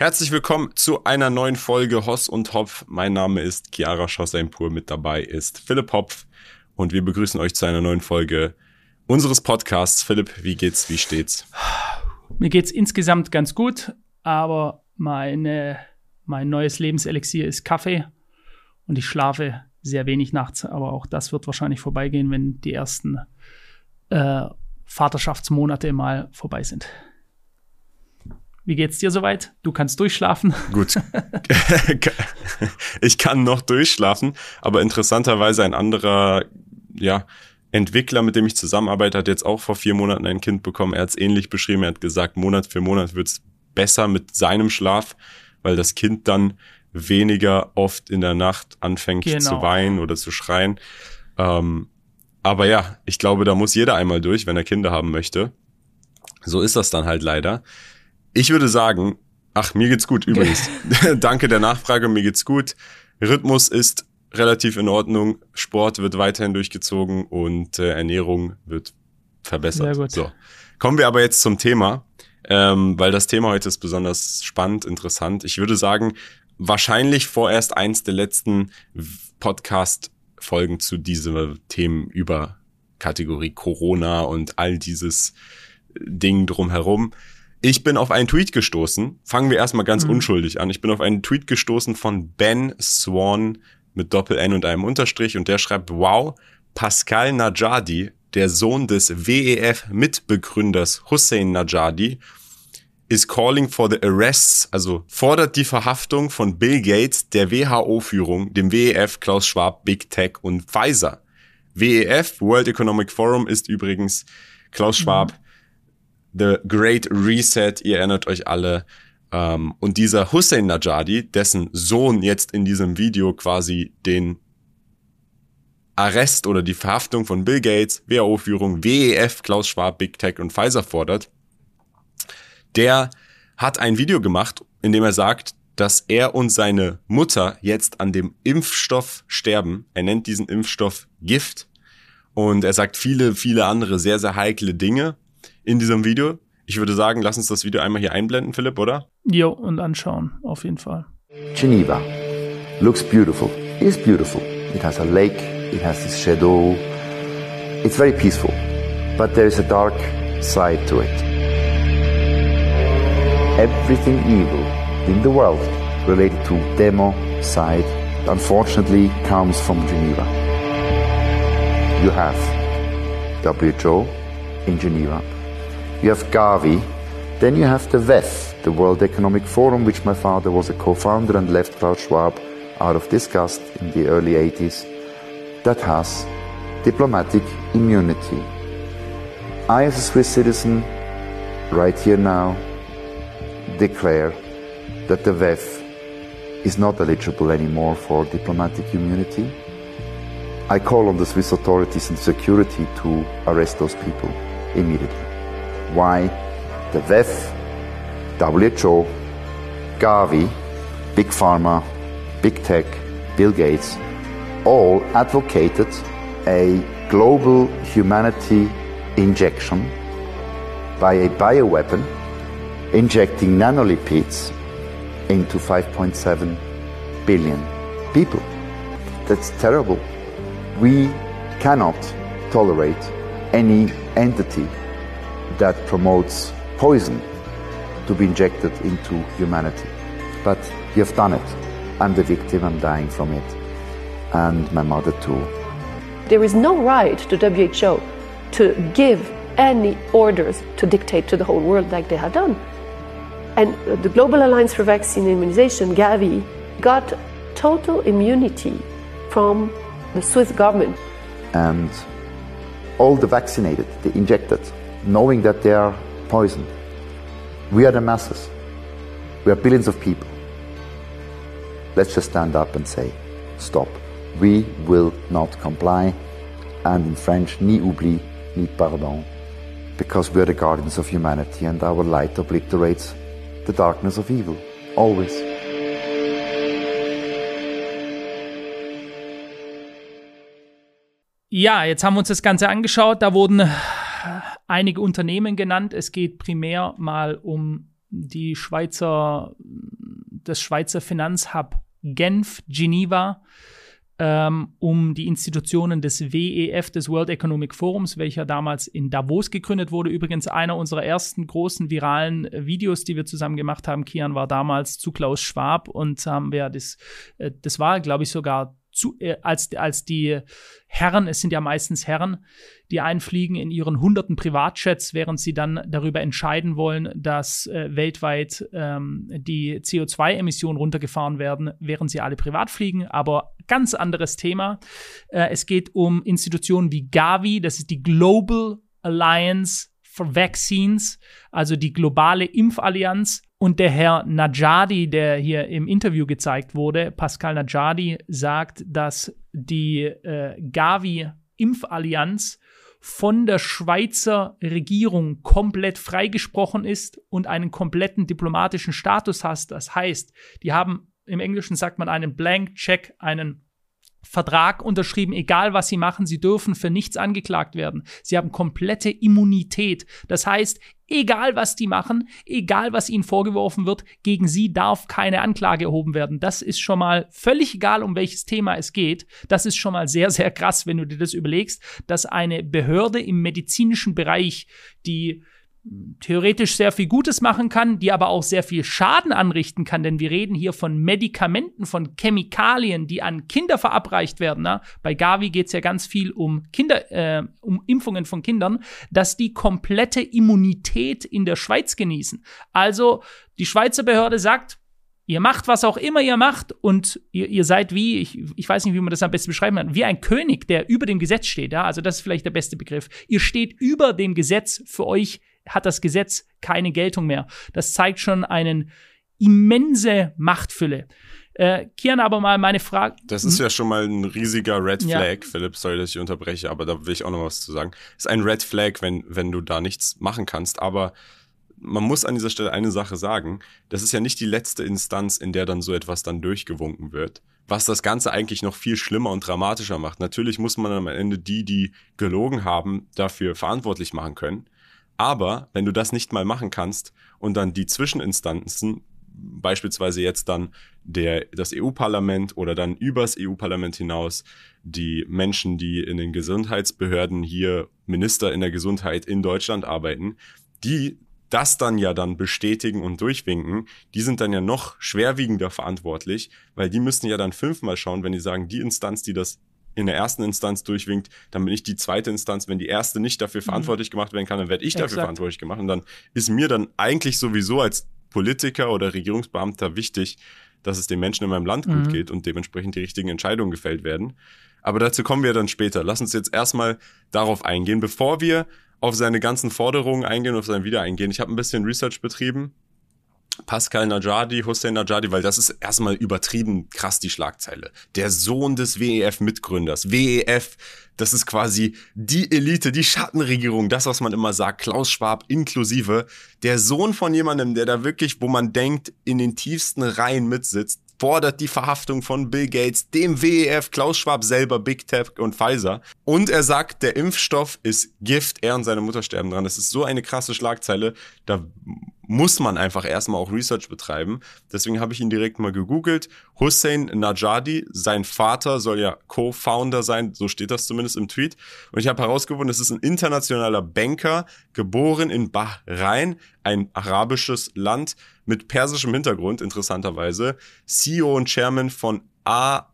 Herzlich willkommen zu einer neuen Folge Hoss und Hopf. Mein Name ist Chiara Schosseinpur. Mit dabei ist Philipp Hopf und wir begrüßen euch zu einer neuen Folge unseres Podcasts. Philipp, wie geht's? Wie steht's? Mir geht's insgesamt ganz gut, aber meine, mein neues Lebenselixier ist Kaffee und ich schlafe sehr wenig nachts, aber auch das wird wahrscheinlich vorbeigehen, wenn die ersten äh, Vaterschaftsmonate mal vorbei sind. Wie geht's dir soweit? Du kannst durchschlafen. Gut. ich kann noch durchschlafen, aber interessanterweise ein anderer, ja, Entwickler, mit dem ich zusammenarbeite, hat jetzt auch vor vier Monaten ein Kind bekommen. Er hat es ähnlich beschrieben. Er hat gesagt, Monat für Monat wird's besser mit seinem Schlaf, weil das Kind dann weniger oft in der Nacht anfängt genau. zu weinen oder zu schreien. Ähm, aber ja, ich glaube, da muss jeder einmal durch, wenn er Kinder haben möchte. So ist das dann halt leider. Ich würde sagen, ach, mir geht's gut übrigens. Danke der Nachfrage, mir geht's gut. Rhythmus ist relativ in Ordnung, Sport wird weiterhin durchgezogen und äh, Ernährung wird verbessert. Sehr gut. So. Kommen wir aber jetzt zum Thema, ähm, weil das Thema heute ist besonders spannend, interessant. Ich würde sagen, wahrscheinlich vorerst eins der letzten Podcast-Folgen zu diesem Themen über Kategorie Corona und all dieses Ding drumherum. Ich bin auf einen Tweet gestoßen. Fangen wir erstmal ganz mhm. unschuldig an. Ich bin auf einen Tweet gestoßen von Ben Swan mit Doppel-N und einem Unterstrich und der schreibt, wow, Pascal Najadi, der Sohn des WEF-Mitbegründers Hussein Najadi, is calling for the arrests, also fordert die Verhaftung von Bill Gates, der WHO-Führung, dem WEF, Klaus Schwab, Big Tech und Pfizer. WEF, World Economic Forum, ist übrigens Klaus Schwab, mhm The Great Reset, ihr erinnert euch alle. Ähm, und dieser Hussein Najadi, dessen Sohn jetzt in diesem Video quasi den Arrest oder die Verhaftung von Bill Gates, WHO-Führung, WEF, Klaus Schwab, Big Tech und Pfizer fordert, der hat ein Video gemacht, in dem er sagt, dass er und seine Mutter jetzt an dem Impfstoff sterben. Er nennt diesen Impfstoff Gift. Und er sagt viele, viele andere sehr, sehr heikle Dinge in diesem Video. Ich würde sagen, lass uns das Video einmal hier einblenden, Philipp, oder? Jo, und anschauen, auf jeden Fall. Geneva looks beautiful. It is beautiful. It has a lake, it has this shadow. It's very peaceful. But there is a dark side to it. Everything evil in the world related to demo side unfortunately comes from Geneva. You have WHO in Geneva. You have Gavi. Then you have the WEF, the World Economic Forum, which my father was a co-founder and left Klaus Schwab out of disgust in the early 80s, that has diplomatic immunity. I, as a Swiss citizen, right here now, declare that the WEF is not eligible anymore for diplomatic immunity. I call on the Swiss authorities and security to arrest those people immediately why the WEF, WHO, Gavi, Big Pharma, Big Tech, Bill Gates all advocated a global humanity injection by a bioweapon injecting nanolipids into 5.7 billion people. That's terrible. We cannot tolerate any entity that promotes poison to be injected into humanity. But you have done it. I'm the victim, I'm dying from it. And my mother too. There is no right to WHO to give any orders to dictate to the whole world like they have done. And the Global Alliance for Vaccine Immunization, Gavi, got total immunity from the Swiss government. And all the vaccinated, the injected, knowing that they are poisoned. We are the masses. We are billions of people. Let's just stand up and say, stop. We will not comply. And in French, ni oubli, ni pardon. Because we are the guardians of humanity and our light obliterates the darkness of evil. Always. Ja, jetzt haben wir uns das Ganze angeschaut. Da wurden einige Unternehmen genannt. Es geht primär mal um die Schweizer, das Schweizer Finanzhub Genf, Geneva, ähm, um die Institutionen des WEF, des World Economic Forums, welcher damals in Davos gegründet wurde. Übrigens einer unserer ersten großen viralen Videos, die wir zusammen gemacht haben. Kian war damals zu Klaus Schwab und haben wir das, äh, das war, glaube ich, sogar zu, äh, als, als die Herren, es sind ja meistens Herren, die einfliegen in ihren hunderten Privatjets, während sie dann darüber entscheiden wollen, dass äh, weltweit ähm, die CO2-Emissionen runtergefahren werden, während sie alle privat fliegen. Aber ganz anderes Thema. Äh, es geht um Institutionen wie Gavi, das ist die Global Alliance for Vaccines, also die globale Impfallianz. Und der Herr Najadi, der hier im Interview gezeigt wurde, Pascal Najadi, sagt, dass die äh, Gavi-Impfallianz von der Schweizer Regierung komplett freigesprochen ist und einen kompletten diplomatischen Status hat. Das heißt, die haben im Englischen sagt man einen Blank Check, einen Vertrag unterschrieben, egal was sie machen, sie dürfen für nichts angeklagt werden. Sie haben komplette Immunität. Das heißt, egal was die machen, egal was ihnen vorgeworfen wird, gegen sie darf keine Anklage erhoben werden. Das ist schon mal völlig egal, um welches Thema es geht. Das ist schon mal sehr, sehr krass, wenn du dir das überlegst, dass eine Behörde im medizinischen Bereich, die theoretisch sehr viel Gutes machen kann, die aber auch sehr viel Schaden anrichten kann, denn wir reden hier von Medikamenten, von Chemikalien, die an Kinder verabreicht werden. Na? Bei Gavi geht es ja ganz viel um Kinder, äh, um Impfungen von Kindern, dass die komplette Immunität in der Schweiz genießen. Also die Schweizer Behörde sagt, Ihr macht, was auch immer ihr macht und ihr, ihr seid wie, ich, ich weiß nicht, wie man das am besten beschreiben kann, wie ein König, der über dem Gesetz steht. Ja? Also das ist vielleicht der beste Begriff. Ihr steht über dem Gesetz. Für euch hat das Gesetz keine Geltung mehr. Das zeigt schon eine immense Machtfülle. Äh, Kian, aber mal meine Frage. Das ist ja schon mal ein riesiger Red Flag, ja. Philipp, sorry, dass ich unterbreche, aber da will ich auch noch was zu sagen. ist ein Red Flag, wenn, wenn du da nichts machen kannst, aber man muss an dieser Stelle eine Sache sagen. Das ist ja nicht die letzte Instanz, in der dann so etwas dann durchgewunken wird. Was das Ganze eigentlich noch viel schlimmer und dramatischer macht. Natürlich muss man am Ende die, die gelogen haben, dafür verantwortlich machen können. Aber wenn du das nicht mal machen kannst und dann die Zwischeninstanzen, beispielsweise jetzt dann der, das EU-Parlament oder dann übers EU-Parlament hinaus die Menschen, die in den Gesundheitsbehörden hier Minister in der Gesundheit in Deutschland arbeiten, die das dann ja dann bestätigen und durchwinken, die sind dann ja noch schwerwiegender verantwortlich, weil die müssen ja dann fünfmal schauen, wenn die sagen, die Instanz, die das in der ersten Instanz durchwinkt, dann bin ich die zweite Instanz. Wenn die erste nicht dafür mhm. verantwortlich gemacht werden kann, dann werde ich dafür Exakt. verantwortlich gemacht. Und dann ist mir dann eigentlich sowieso als Politiker oder Regierungsbeamter wichtig, dass es den Menschen in meinem Land mhm. gut geht und dementsprechend die richtigen Entscheidungen gefällt werden. Aber dazu kommen wir dann später. Lass uns jetzt erstmal darauf eingehen, bevor wir auf seine ganzen Forderungen eingehen, auf sein Wieder eingehen. Ich habe ein bisschen Research betrieben. Pascal Najadi, Hussein Najadi, weil das ist erstmal übertrieben krass die Schlagzeile. Der Sohn des WEF-Mitgründers. WEF, das ist quasi die Elite, die Schattenregierung, das, was man immer sagt, Klaus Schwab inklusive. Der Sohn von jemandem, der da wirklich, wo man denkt, in den tiefsten Reihen mitsitzt, fordert die Verhaftung von Bill Gates, dem WEF, Klaus Schwab selber, Big Tech und Pfizer. Und er sagt, der Impfstoff ist Gift, er und seine Mutter sterben dran. Das ist so eine krasse Schlagzeile, da muss man einfach erstmal auch Research betreiben. Deswegen habe ich ihn direkt mal gegoogelt. Hussein Najadi, sein Vater soll ja Co-Founder sein, so steht das zumindest im Tweet. Und ich habe herausgefunden, es ist ein internationaler Banker, geboren in Bahrain, ein arabisches Land mit persischem Hintergrund, interessanterweise. CEO und Chairman von AIAK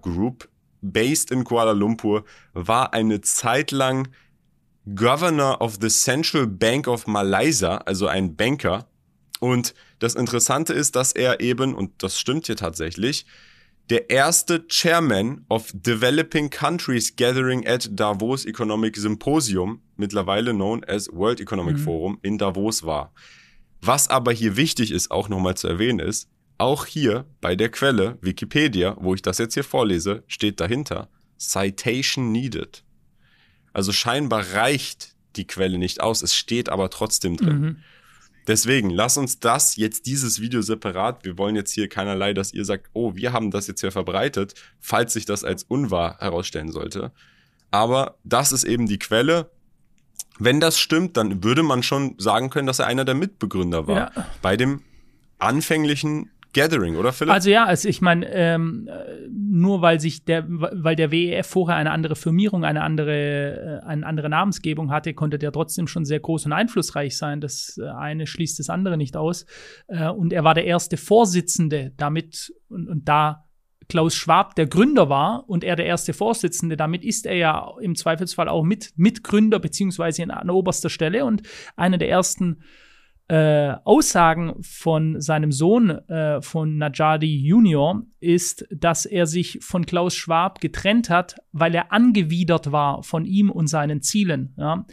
Group, based in Kuala Lumpur, war eine Zeit lang Governor of the Central Bank of Malaysia, also ein Banker. Und das Interessante ist, dass er eben, und das stimmt hier tatsächlich, der erste Chairman of Developing Countries Gathering at Davos Economic Symposium, mittlerweile known as World Economic mhm. Forum, in Davos war. Was aber hier wichtig ist, auch nochmal zu erwähnen ist, auch hier bei der Quelle Wikipedia, wo ich das jetzt hier vorlese, steht dahinter Citation needed. Also scheinbar reicht die Quelle nicht aus, es steht aber trotzdem drin. Mhm. Deswegen, lass uns das jetzt, dieses Video separat, wir wollen jetzt hier keinerlei, dass ihr sagt, oh, wir haben das jetzt hier verbreitet, falls sich das als unwahr herausstellen sollte. Aber das ist eben die Quelle. Wenn das stimmt, dann würde man schon sagen können, dass er einer der Mitbegründer war Ja. bei dem anfänglichen Gathering, oder Philipp? Also ja, also ich meine, ähm, äh, nur weil sich der, weil der WEF vorher eine andere Firmierung, eine andere, äh, eine andere Namensgebung hatte, konnte der trotzdem schon sehr groß und einflussreich sein. Das äh, eine schließt das andere nicht aus. Äh, und er war der erste Vorsitzende, damit und, und da Klaus Schwab der Gründer war und er der erste Vorsitzende, damit ist er ja im Zweifelsfall auch mit, Mitgründer beziehungsweise an oberster Stelle und einer der ersten äh, Aussagen von seinem Sohn, äh, von Najadi Junior, ist, dass er sich von Klaus Schwab getrennt hat, weil er angewidert war von ihm und seinen Zielen. Ja.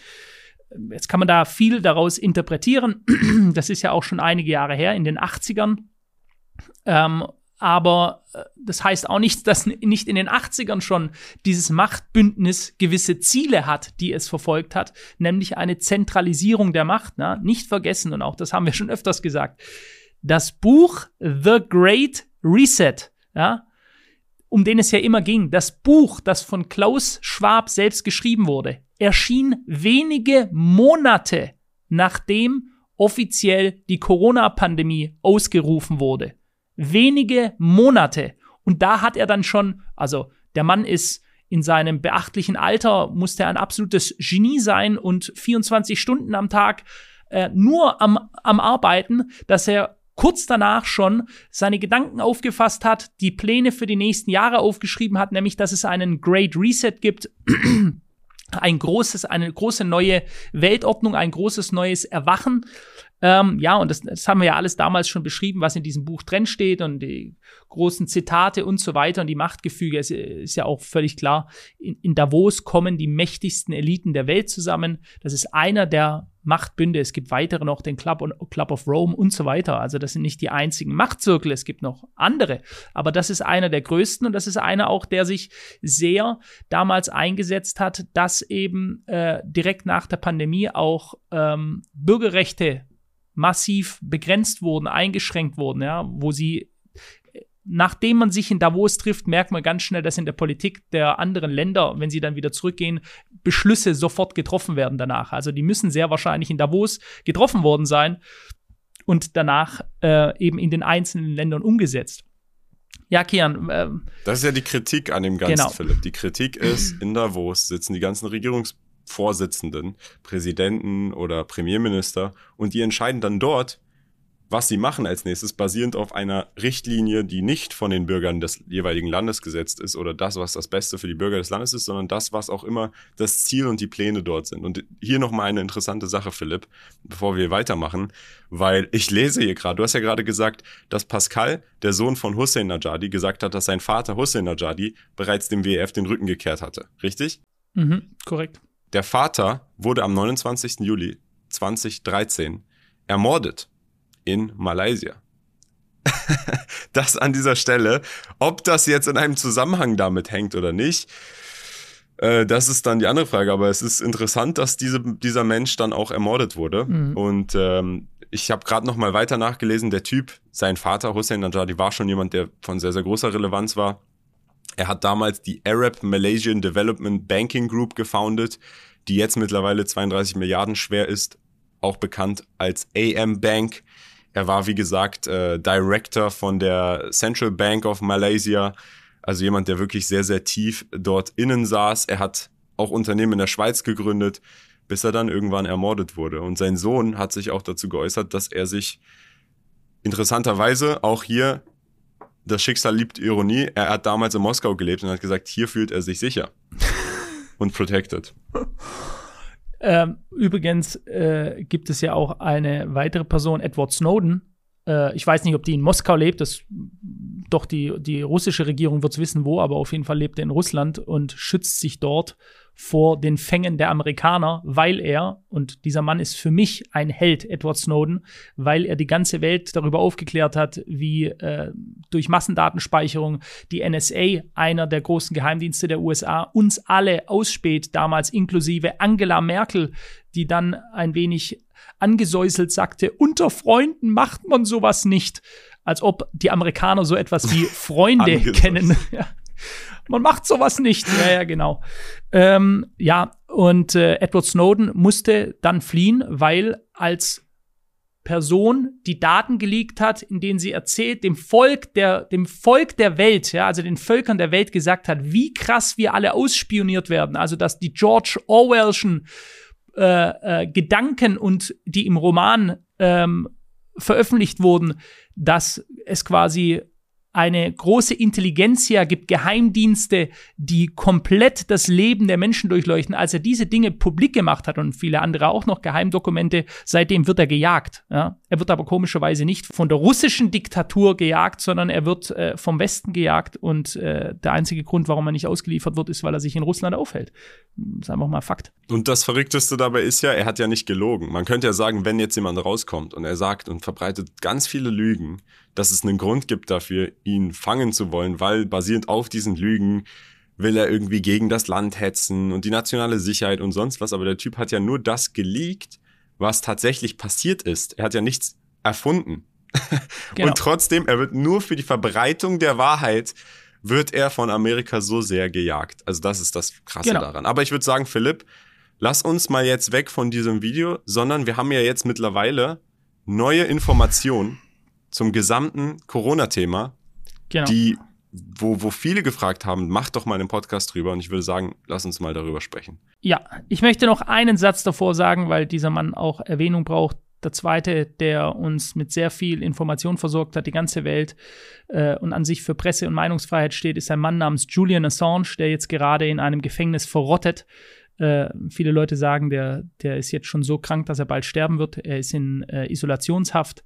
Jetzt kann man da viel daraus interpretieren. Das ist ja auch schon einige Jahre her, in den 80ern. Ähm, aber äh, das heißt auch nicht, dass nicht in den 80ern schon dieses Machtbündnis gewisse Ziele hat, die es verfolgt hat, nämlich eine Zentralisierung der Macht. Ne? Nicht vergessen, und auch das haben wir schon öfters gesagt, das Buch The Great Reset, ja, um den es ja immer ging, das Buch, das von Klaus Schwab selbst geschrieben wurde, erschien wenige Monate nachdem offiziell die Corona-Pandemie ausgerufen wurde. Wenige Monate. Und da hat er dann schon, also der Mann ist in seinem beachtlichen Alter, musste ein absolutes Genie sein und 24 Stunden am Tag äh, nur am, am Arbeiten, dass er kurz danach schon seine Gedanken aufgefasst hat, die Pläne für die nächsten Jahre aufgeschrieben hat, nämlich dass es einen Great Reset gibt, ein großes, eine große neue Weltordnung, ein großes neues Erwachen. Ähm, ja, und das, das haben wir ja alles damals schon beschrieben, was in diesem Buch drin steht und die großen Zitate und so weiter und die Machtgefüge. Es ist ja auch völlig klar, in, in Davos kommen die mächtigsten Eliten der Welt zusammen. Das ist einer der Machtbünde. Es gibt weitere noch, den Club, und, Club of Rome und so weiter. Also das sind nicht die einzigen Machtzirkel, es gibt noch andere. Aber das ist einer der größten und das ist einer auch, der sich sehr damals eingesetzt hat, dass eben äh, direkt nach der Pandemie auch ähm, Bürgerrechte massiv begrenzt wurden, eingeschränkt wurden, ja, wo sie nachdem man sich in Davos trifft, merkt man ganz schnell, dass in der Politik der anderen Länder, wenn sie dann wieder zurückgehen, Beschlüsse sofort getroffen werden danach. Also die müssen sehr wahrscheinlich in Davos getroffen worden sein und danach äh, eben in den einzelnen Ländern umgesetzt. Ja, Kian. Äh, das ist ja die Kritik an dem Ganzen, Genau. Philipp. Die Kritik ist, in Davos sitzen die ganzen Regierungsvorsitzenden, Präsidenten oder Premierminister und die entscheiden dann dort, was sie machen als nächstes, basierend auf einer Richtlinie, die nicht von den Bürgern des jeweiligen Landes gesetzt ist oder das, was das Beste für die Bürger des Landes ist, sondern das, was auch immer das Ziel und die Pläne dort sind. Und hier nochmal eine interessante Sache, Philipp, bevor wir weitermachen, weil ich lese hier gerade, du hast ja gerade gesagt, dass Pascal, der Sohn von Hussein Najadi, gesagt hat, dass sein Vater Hussein Najadi bereits dem WEF den Rücken gekehrt hatte. Richtig? mhm, korrekt. Der Vater wurde am 29. Juli 2013 ermordet in Malaysia. das an dieser Stelle. Ob das jetzt in einem Zusammenhang damit hängt oder nicht, äh, das ist dann die andere Frage. Aber es ist interessant, dass diese, dieser Mensch dann auch ermordet wurde. Mhm. Und ähm, ich habe gerade noch mal weiter nachgelesen. Der Typ, sein Vater Hussein Najadi, war schon jemand, der von sehr, sehr großer Relevanz war. Er hat damals die Arab Malaysian Development Banking Group gefoundet, die jetzt mittlerweile 32 Milliarden schwer ist, auch bekannt als AM Bank. Er war, wie gesagt, äh, Director von der Central Bank of Malaysia, also jemand, der wirklich sehr, sehr tief dort innen saß. Er hat auch Unternehmen in der Schweiz gegründet, bis er dann irgendwann ermordet wurde. Und sein Sohn hat sich auch dazu geäußert, dass er sich interessanterweise auch hier, das Schicksal liebt Ironie, er hat damals in Moskau gelebt und hat gesagt, hier fühlt er sich sicher und protected. Ähm, übrigens äh, gibt es ja auch eine weitere Person, Edward Snowden. Äh, ich weiß nicht, ob die in Moskau lebt. Das, doch die, die russische Regierung wird es wissen, wo, aber auf jeden Fall lebt er in Russland und schützt sich dort vor den Fängen der Amerikaner, weil er, und dieser Mann ist für mich ein Held, Edward Snowden, weil er die ganze Welt darüber aufgeklärt hat, wie äh, durch Massendatenspeicherung die NSA, einer der großen Geheimdienste der USA, uns alle ausspäht, damals inklusive Angela Merkel, die dann ein wenig angesäuselt sagte, unter Freunden macht man sowas nicht. Als ob die Amerikaner so etwas wie Freunde kennen. Man macht sowas nicht. Ja, ja, genau. Ähm, ja, und äh, Edward Snowden musste dann fliehen, weil als Person die Daten geleakt hat, in denen sie erzählt, dem Volk der, dem Volk der Welt, ja, also den Völkern der Welt gesagt hat, wie krass wir alle ausspioniert werden. Also, dass die George Orwellschen äh, äh, Gedanken und die im Roman ähm, veröffentlicht wurden, dass es quasi eine große Intelligenzia gibt, Geheimdienste, die komplett das Leben der Menschen durchleuchten. Als er diese Dinge publik gemacht hat und viele andere auch noch Geheimdokumente, seitdem wird er gejagt. Ja? Er wird aber komischerweise nicht von der russischen Diktatur gejagt, sondern er wird äh, vom Westen gejagt und äh, der einzige Grund, warum er nicht ausgeliefert wird, ist, weil er sich in Russland aufhält. Das ist einfach mal Fakt. Und das Verrückteste dabei ist ja, er hat ja nicht gelogen. Man könnte ja sagen, wenn jetzt jemand rauskommt und er sagt und verbreitet ganz viele Lügen, dass es einen Grund gibt dafür, ihn fangen zu wollen, weil basierend auf diesen Lügen will er irgendwie gegen das Land hetzen und die nationale Sicherheit und sonst was. Aber der Typ hat ja nur das geleakt, was tatsächlich passiert ist. Er hat ja nichts erfunden. Genau. Und trotzdem, er wird nur für die Verbreitung der Wahrheit wird er von Amerika so sehr gejagt. Also das ist das Krasse genau. daran. Aber ich würde sagen, Philipp, lass uns mal jetzt weg von diesem Video, sondern wir haben ja jetzt mittlerweile neue Informationen zum gesamten Corona-Thema, genau. die, wo, wo viele gefragt haben, mach doch mal einen Podcast drüber und ich würde sagen, lass uns mal darüber sprechen. Ja, ich möchte noch einen Satz davor sagen, weil dieser Mann auch Erwähnung braucht. Der zweite, der uns mit sehr viel Information versorgt hat, die ganze Welt äh, und an sich für Presse- und Meinungsfreiheit steht, ist ein Mann namens Julian Assange, der jetzt gerade in einem Gefängnis verrottet. Äh, viele Leute sagen, der, der ist jetzt schon so krank, dass er bald sterben wird. Er ist in äh, Isolationshaft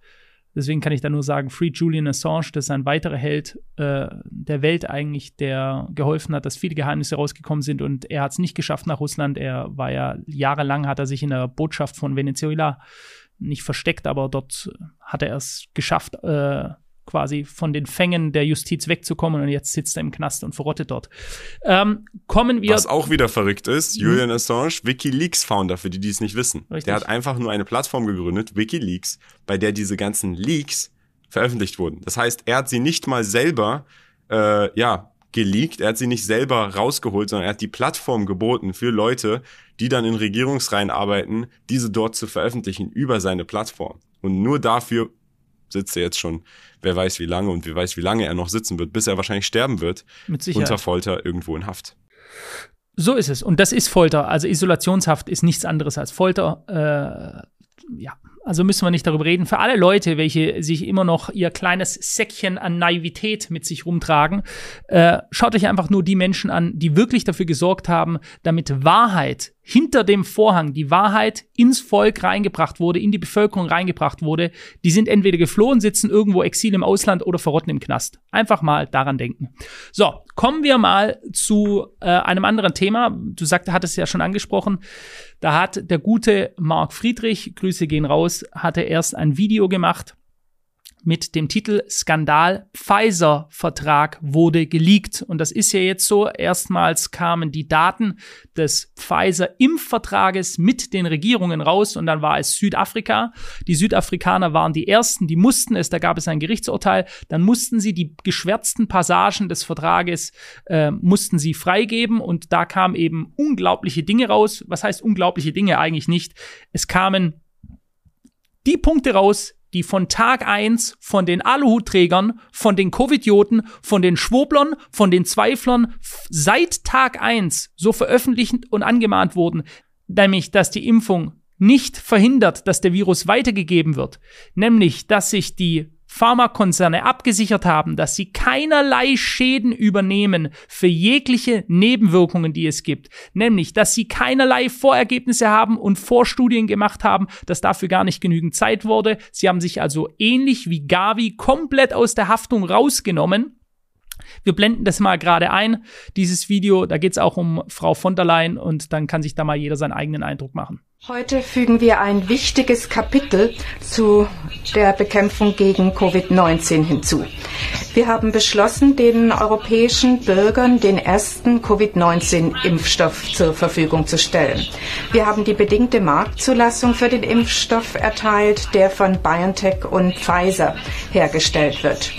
Deswegen kann ich da nur sagen, Free Julian Assange, das ist ein weiterer Held äh, der Welt eigentlich, der geholfen hat, dass viele Geheimnisse rausgekommen sind und er hat es nicht geschafft nach Russland. Er war ja jahrelang, hat er sich in der Botschaft von Venezuela nicht versteckt, aber dort hat er es geschafft, äh, quasi von den Fängen der Justiz wegzukommen und jetzt sitzt er im Knast und verrottet dort. Ähm, kommen wir. Was auch wieder verrückt ist, mhm. Julian Assange, WikiLeaks-Founder, für die, die es nicht wissen. Richtig. Der hat einfach nur eine Plattform gegründet, WikiLeaks, bei der diese ganzen Leaks veröffentlicht wurden. Das heißt, er hat sie nicht mal selber, äh, ja, geleakt, er hat sie nicht selber rausgeholt, sondern er hat die Plattform geboten für Leute, die dann in Regierungsreihen arbeiten, diese dort zu veröffentlichen über seine Plattform. Und nur dafür sitzt er jetzt schon, wer weiß wie lange und wer weiß wie lange er noch sitzen wird, bis er wahrscheinlich sterben wird. Mit Sicherheit. Unter Folter irgendwo in Haft. So ist es. Und das ist Folter. Also Isolationshaft ist nichts anderes als Folter. Äh, ja, also müssen wir nicht darüber reden. Für alle Leute, welche sich immer noch ihr kleines Säckchen an Naivität mit sich rumtragen, äh, schaut euch einfach nur die Menschen an, die wirklich dafür gesorgt haben, damit Wahrheit hinter dem Vorhang, die Wahrheit ins Volk reingebracht wurde, in die Bevölkerung reingebracht wurde. Die sind entweder geflohen, sitzen irgendwo Exil im Ausland oder verrotten im Knast. Einfach mal daran denken. So, kommen wir mal zu äh, einem anderen Thema. Du sagte, hattest ja schon angesprochen. Da hat der gute Mark Friedrich, Grüße gehen raus, hatte erst ein Video gemacht mit dem Titel Skandal Pfizer Vertrag wurde geleakt. Und das ist ja jetzt so. Erstmals kamen die Daten des Pfizer Impfvertrages mit den Regierungen raus und dann war es Südafrika. Die Südafrikaner waren die ersten, die mussten es, da gab es ein Gerichtsurteil, dann mussten sie die geschwärzten Passagen des Vertrages äh, mussten sie freigeben und da kamen eben unglaubliche Dinge raus. Was heißt unglaubliche Dinge eigentlich nicht? Es kamen die Punkte raus, die von Tag eins von den Aluhutträgern, von den Covidioten, von den Schwoblern, von den Zweiflern seit Tag eins so veröffentlicht und angemahnt wurden, nämlich, dass die Impfung nicht verhindert, dass der Virus weitergegeben wird, nämlich, dass sich die Pharmakonzerne abgesichert haben, dass sie keinerlei Schäden übernehmen für jegliche Nebenwirkungen, die es gibt. Nämlich, dass sie keinerlei Vorergebnisse haben und Vorstudien gemacht haben, dass dafür gar nicht genügend Zeit wurde. Sie haben sich also ähnlich wie Gavi komplett aus der Haftung rausgenommen wir blenden das mal gerade ein, dieses Video. Da geht es auch um Frau von der Leyen und dann kann sich da mal jeder seinen eigenen Eindruck machen. Heute fügen wir ein wichtiges Kapitel zu der Bekämpfung gegen Covid-19 hinzu. Wir haben beschlossen, den europäischen Bürgern den ersten Covid-19-Impfstoff zur Verfügung zu stellen. Wir haben die bedingte Marktzulassung für den Impfstoff erteilt, der von BioNTech und Pfizer hergestellt wird.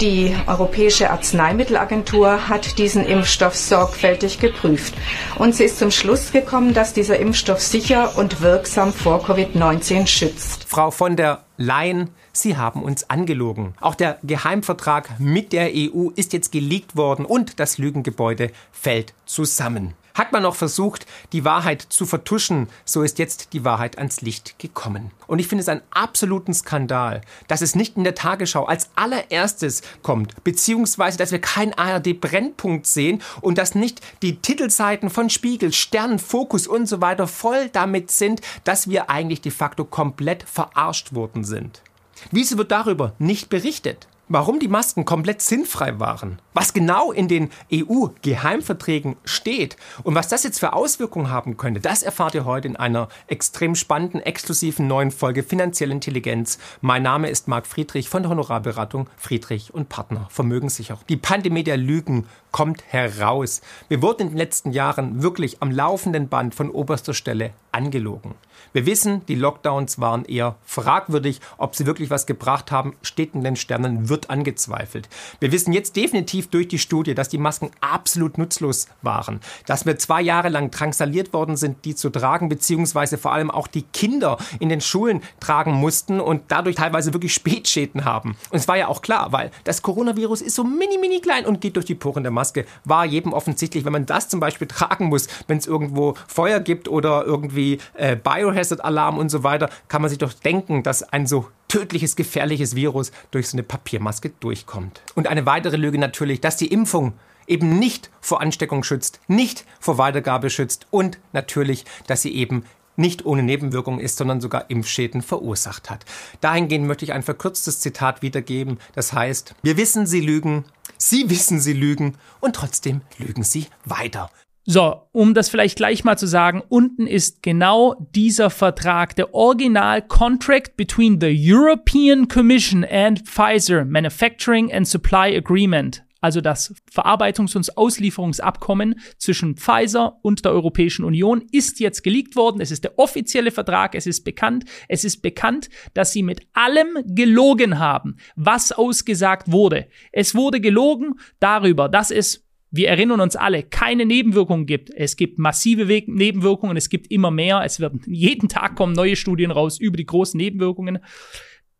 Die Europäische Arzneimittelagentur hat diesen Impfstoff sorgfältig geprüft und sie ist zum Schluss gekommen, dass dieser Impfstoff sicher und wirksam vor Covid-19 schützt. Frau von der Leyen, Sie haben uns angelogen. Auch der Geheimvertrag mit der EU ist jetzt geleakt worden und das Lügengebäude fällt zusammen. Hat man noch versucht, die Wahrheit zu vertuschen, so ist jetzt die Wahrheit ans Licht gekommen. Und ich finde es einen absoluten Skandal, dass es nicht in der Tagesschau als allererstes kommt, beziehungsweise dass wir kein ARD-Brennpunkt sehen und dass nicht die Titelseiten von Spiegel, Stern, Fokus und so weiter voll damit sind, dass wir eigentlich de facto komplett verarscht worden sind. Wieso wird darüber nicht berichtet? Warum die Masken komplett sinnfrei waren, was genau in den EU-Geheimverträgen steht und was das jetzt für Auswirkungen haben könnte, das erfahrt ihr heute in einer extrem spannenden, exklusiven neuen Folge Finanzielle Intelligenz. Mein Name ist Marc Friedrich von der Honorarberatung Friedrich und Partner Vermögenssicherung. Die Pandemie der Lügen kommt heraus. Wir wurden in den letzten Jahren wirklich am laufenden Band von oberster Stelle angelogen. Wir wissen, die Lockdowns waren eher fragwürdig. Ob sie wirklich was gebracht haben, steht in den Sternen, wird angezweifelt. Wir wissen jetzt definitiv durch die Studie, dass die Masken absolut nutzlos waren. Dass wir zwei Jahre lang drangsaliert worden sind, die zu tragen, beziehungsweise vor allem auch die Kinder in den Schulen tragen mussten und dadurch teilweise wirklich Spätschäden haben. Und es war ja auch klar, weil das Coronavirus ist so mini, mini klein und geht durch die Poren der Maske. War jedem offensichtlich, wenn man das zum Beispiel tragen muss, wenn es irgendwo Feuer gibt oder irgendwie äh, Biohazard-Alarm und so weiter, kann man sich doch denken, dass ein so tödliches, gefährliches Virus durch so eine Papiermaske durchkommt. Und eine weitere Lüge natürlich, dass die Impfung eben nicht vor Ansteckung schützt, nicht vor Weitergabe schützt und natürlich, dass sie eben nicht ohne Nebenwirkung ist, sondern sogar Impfschäden verursacht hat. Dahingehend möchte ich ein verkürztes Zitat wiedergeben. Das heißt, wir wissen, Sie lügen, Sie wissen, Sie lügen und trotzdem lügen Sie weiter. So, um das vielleicht gleich mal zu sagen, unten ist genau dieser Vertrag, der Original Contract between the European Commission and Pfizer Manufacturing and Supply Agreement. Also das Verarbeitungs- und Auslieferungsabkommen zwischen Pfizer und der Europäischen Union ist jetzt geleakt worden. Es ist der offizielle Vertrag. Es ist bekannt. Es ist bekannt, dass sie mit allem gelogen haben, was ausgesagt wurde. Es wurde gelogen darüber, dass es wir erinnern uns alle, keine Nebenwirkungen gibt. Es gibt massive We Nebenwirkungen, es gibt immer mehr. Es werden jeden Tag kommen neue Studien raus über die großen Nebenwirkungen.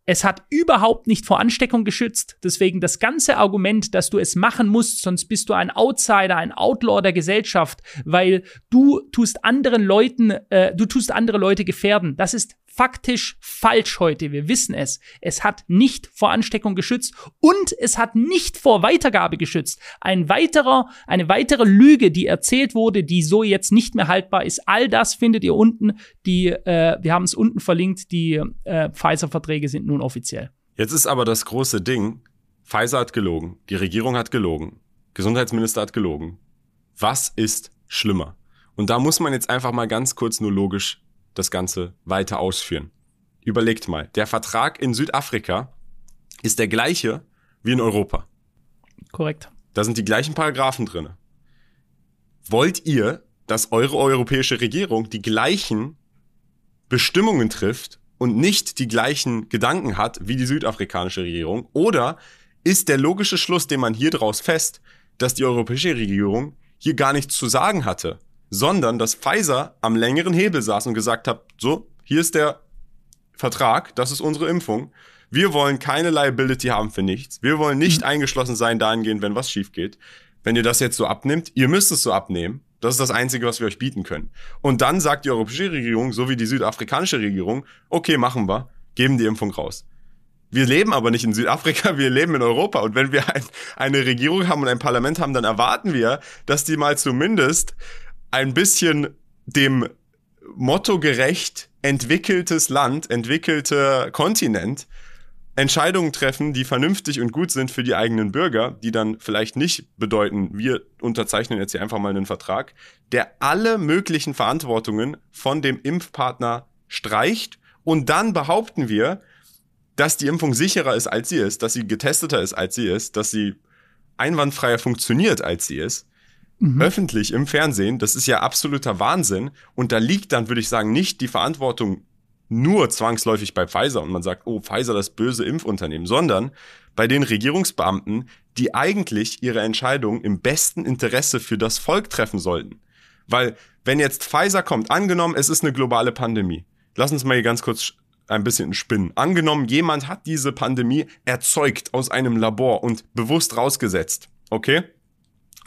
Es hat überhaupt nicht vor Ansteckung geschützt. Deswegen das ganze Argument, dass du es machen musst, sonst bist du ein Outsider, ein Outlaw der Gesellschaft, weil du tust anderen Leuten, äh, du tust andere Leute gefährden. Das ist faktisch falsch heute. Wir wissen es. Es hat nicht vor Ansteckung geschützt und es hat nicht vor Weitergabe geschützt. Ein weiterer, eine weitere Lüge, die erzählt wurde, die so jetzt nicht mehr haltbar ist. All das findet ihr unten. Die, äh, wir haben es unten verlinkt. Die äh, Pfizer-Verträge sind nun offiziell. Jetzt ist aber das große Ding. Pfizer hat gelogen. Die Regierung hat gelogen. Gesundheitsminister hat gelogen. Was ist schlimmer? Und da muss man jetzt einfach mal ganz kurz nur logisch das Ganze weiter ausführen. Überlegt mal, der Vertrag in Südafrika ist der gleiche wie in Europa. Korrekt. Da sind die gleichen Paragraphen drin. Wollt ihr, dass eure europäische Regierung die gleichen Bestimmungen trifft und nicht die gleichen Gedanken hat wie die südafrikanische Regierung? Oder ist der logische Schluss, den man hier draus fest, dass die europäische Regierung hier gar nichts zu sagen hatte sondern dass Pfizer am längeren Hebel saß und gesagt hat, so, hier ist der Vertrag, das ist unsere Impfung. Wir wollen keine Liability haben für nichts. Wir wollen nicht mhm. eingeschlossen sein dahingehend, wenn was schief geht. Wenn ihr das jetzt so abnimmt, ihr müsst es so abnehmen. Das ist das Einzige, was wir euch bieten können. Und dann sagt die europäische Regierung, so wie die südafrikanische Regierung, okay, machen wir, geben die Impfung raus. Wir leben aber nicht in Südafrika, wir leben in Europa. Und wenn wir ein, eine Regierung haben und ein Parlament haben, dann erwarten wir, dass die mal zumindest ein bisschen dem Motto gerecht entwickeltes Land, entwickelter Kontinent Entscheidungen treffen, die vernünftig und gut sind für die eigenen Bürger, die dann vielleicht nicht bedeuten, wir unterzeichnen jetzt hier einfach mal einen Vertrag, der alle möglichen Verantwortungen von dem Impfpartner streicht. Und dann behaupten wir, dass die Impfung sicherer ist, als sie ist, dass sie getesteter ist, als sie ist, dass sie einwandfreier funktioniert, als sie ist mhm. öffentlich im Fernsehen. Das ist ja absoluter Wahnsinn. Und da liegt dann, würde ich sagen, nicht die Verantwortung nur zwangsläufig bei Pfizer und man sagt, oh, Pfizer das böse Impfunternehmen, sondern bei den Regierungsbeamten, die eigentlich ihre Entscheidung im besten Interesse für das Volk treffen sollten. Weil wenn jetzt Pfizer kommt, angenommen, es ist eine globale Pandemie. Lass uns mal hier ganz kurz ein bisschen spinnen. Angenommen, jemand hat diese Pandemie erzeugt aus einem Labor und bewusst rausgesetzt. Okay?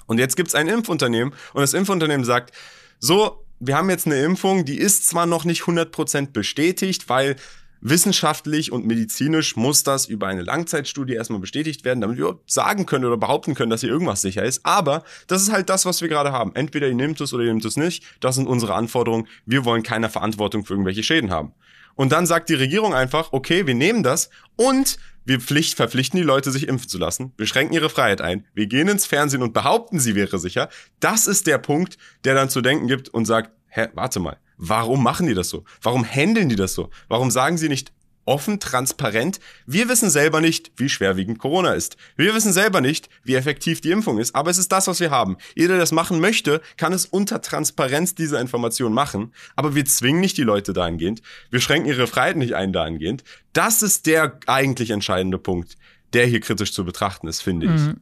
Und jetzt gibt's ein Impfunternehmen und das Impfunternehmen sagt, so, wir haben jetzt eine Impfung, die ist zwar noch nicht 100% bestätigt, weil wissenschaftlich und medizinisch muss das über eine Langzeitstudie erstmal bestätigt werden, damit wir sagen können oder behaupten können, dass hier irgendwas sicher ist. Aber das ist halt das, was wir gerade haben. Entweder ihr nehmt es oder ihr nehmt es nicht. Das sind unsere Anforderungen. Wir wollen keine Verantwortung für irgendwelche Schäden haben. Und dann sagt die Regierung einfach, okay, wir nehmen das und wir Pflicht, verpflichten die Leute, sich impfen zu lassen. Wir schränken ihre Freiheit ein. Wir gehen ins Fernsehen und behaupten, sie wäre sicher. Das ist der Punkt, der dann zu denken gibt und sagt, hä, warte mal, warum machen die das so? Warum handeln die das so? Warum sagen sie nicht, offen, transparent. Wir wissen selber nicht, wie schwerwiegend Corona ist. Wir wissen selber nicht, wie effektiv die Impfung ist, aber es ist das, was wir haben. Jeder, der das machen möchte, kann es unter Transparenz dieser Information machen, aber wir zwingen nicht die Leute dahingehend. Wir schränken ihre Freiheit nicht ein dahingehend. Das ist der eigentlich entscheidende Punkt, der hier kritisch zu betrachten ist, finde ich. Mhm.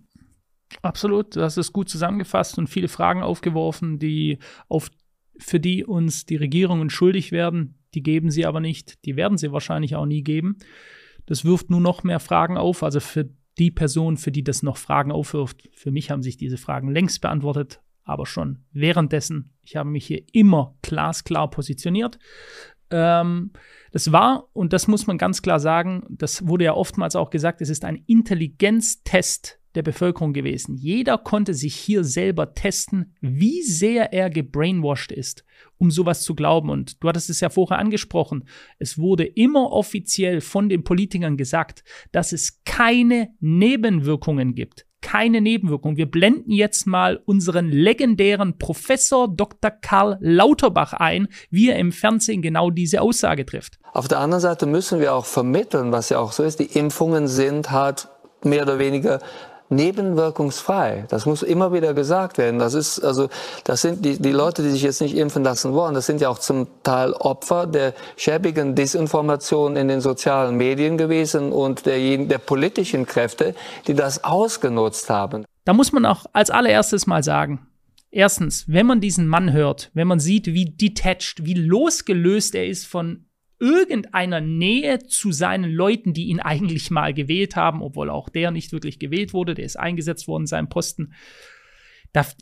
Absolut, das ist gut zusammengefasst und viele Fragen aufgeworfen, die auf für die uns die Regierungen schuldig werden, die geben sie aber nicht, die werden sie wahrscheinlich auch nie geben. Das wirft nur noch mehr Fragen auf, also für die Person, für die das noch Fragen aufwirft. Für mich haben sich diese Fragen längst beantwortet, aber schon währenddessen. Ich habe mich hier immer glasklar positioniert. Ähm, das war, und das muss man ganz klar sagen, das wurde ja oftmals auch gesagt, es ist ein Intelligenztest der Bevölkerung gewesen. Jeder konnte sich hier selber testen, wie sehr er gebrainwashed ist, um sowas zu glauben. Und du hattest es ja vorher angesprochen. Es wurde immer offiziell von den Politikern gesagt, dass es keine Nebenwirkungen gibt. Keine Nebenwirkungen. Wir blenden jetzt mal unseren legendären Professor Dr. Karl Lauterbach ein, wie er im Fernsehen genau diese Aussage trifft. Auf der anderen Seite müssen wir auch vermitteln, was ja auch so ist, die Impfungen sind halt mehr oder weniger nebenwirkungsfrei. Das muss immer wieder gesagt werden. Das ist, also, das sind die, die Leute, die sich jetzt nicht impfen lassen wollen. Das sind ja auch zum Teil Opfer der schäbigen Desinformation in den sozialen Medien gewesen und der, der politischen Kräfte, die das ausgenutzt haben. Da muss man auch als allererstes mal sagen, Erstens, wenn man diesen Mann hört, wenn man sieht, wie detached, wie losgelöst er ist von irgendeiner Nähe zu seinen Leuten, die ihn eigentlich mal gewählt haben, obwohl auch der nicht wirklich gewählt wurde, der ist eingesetzt worden in seinem Posten.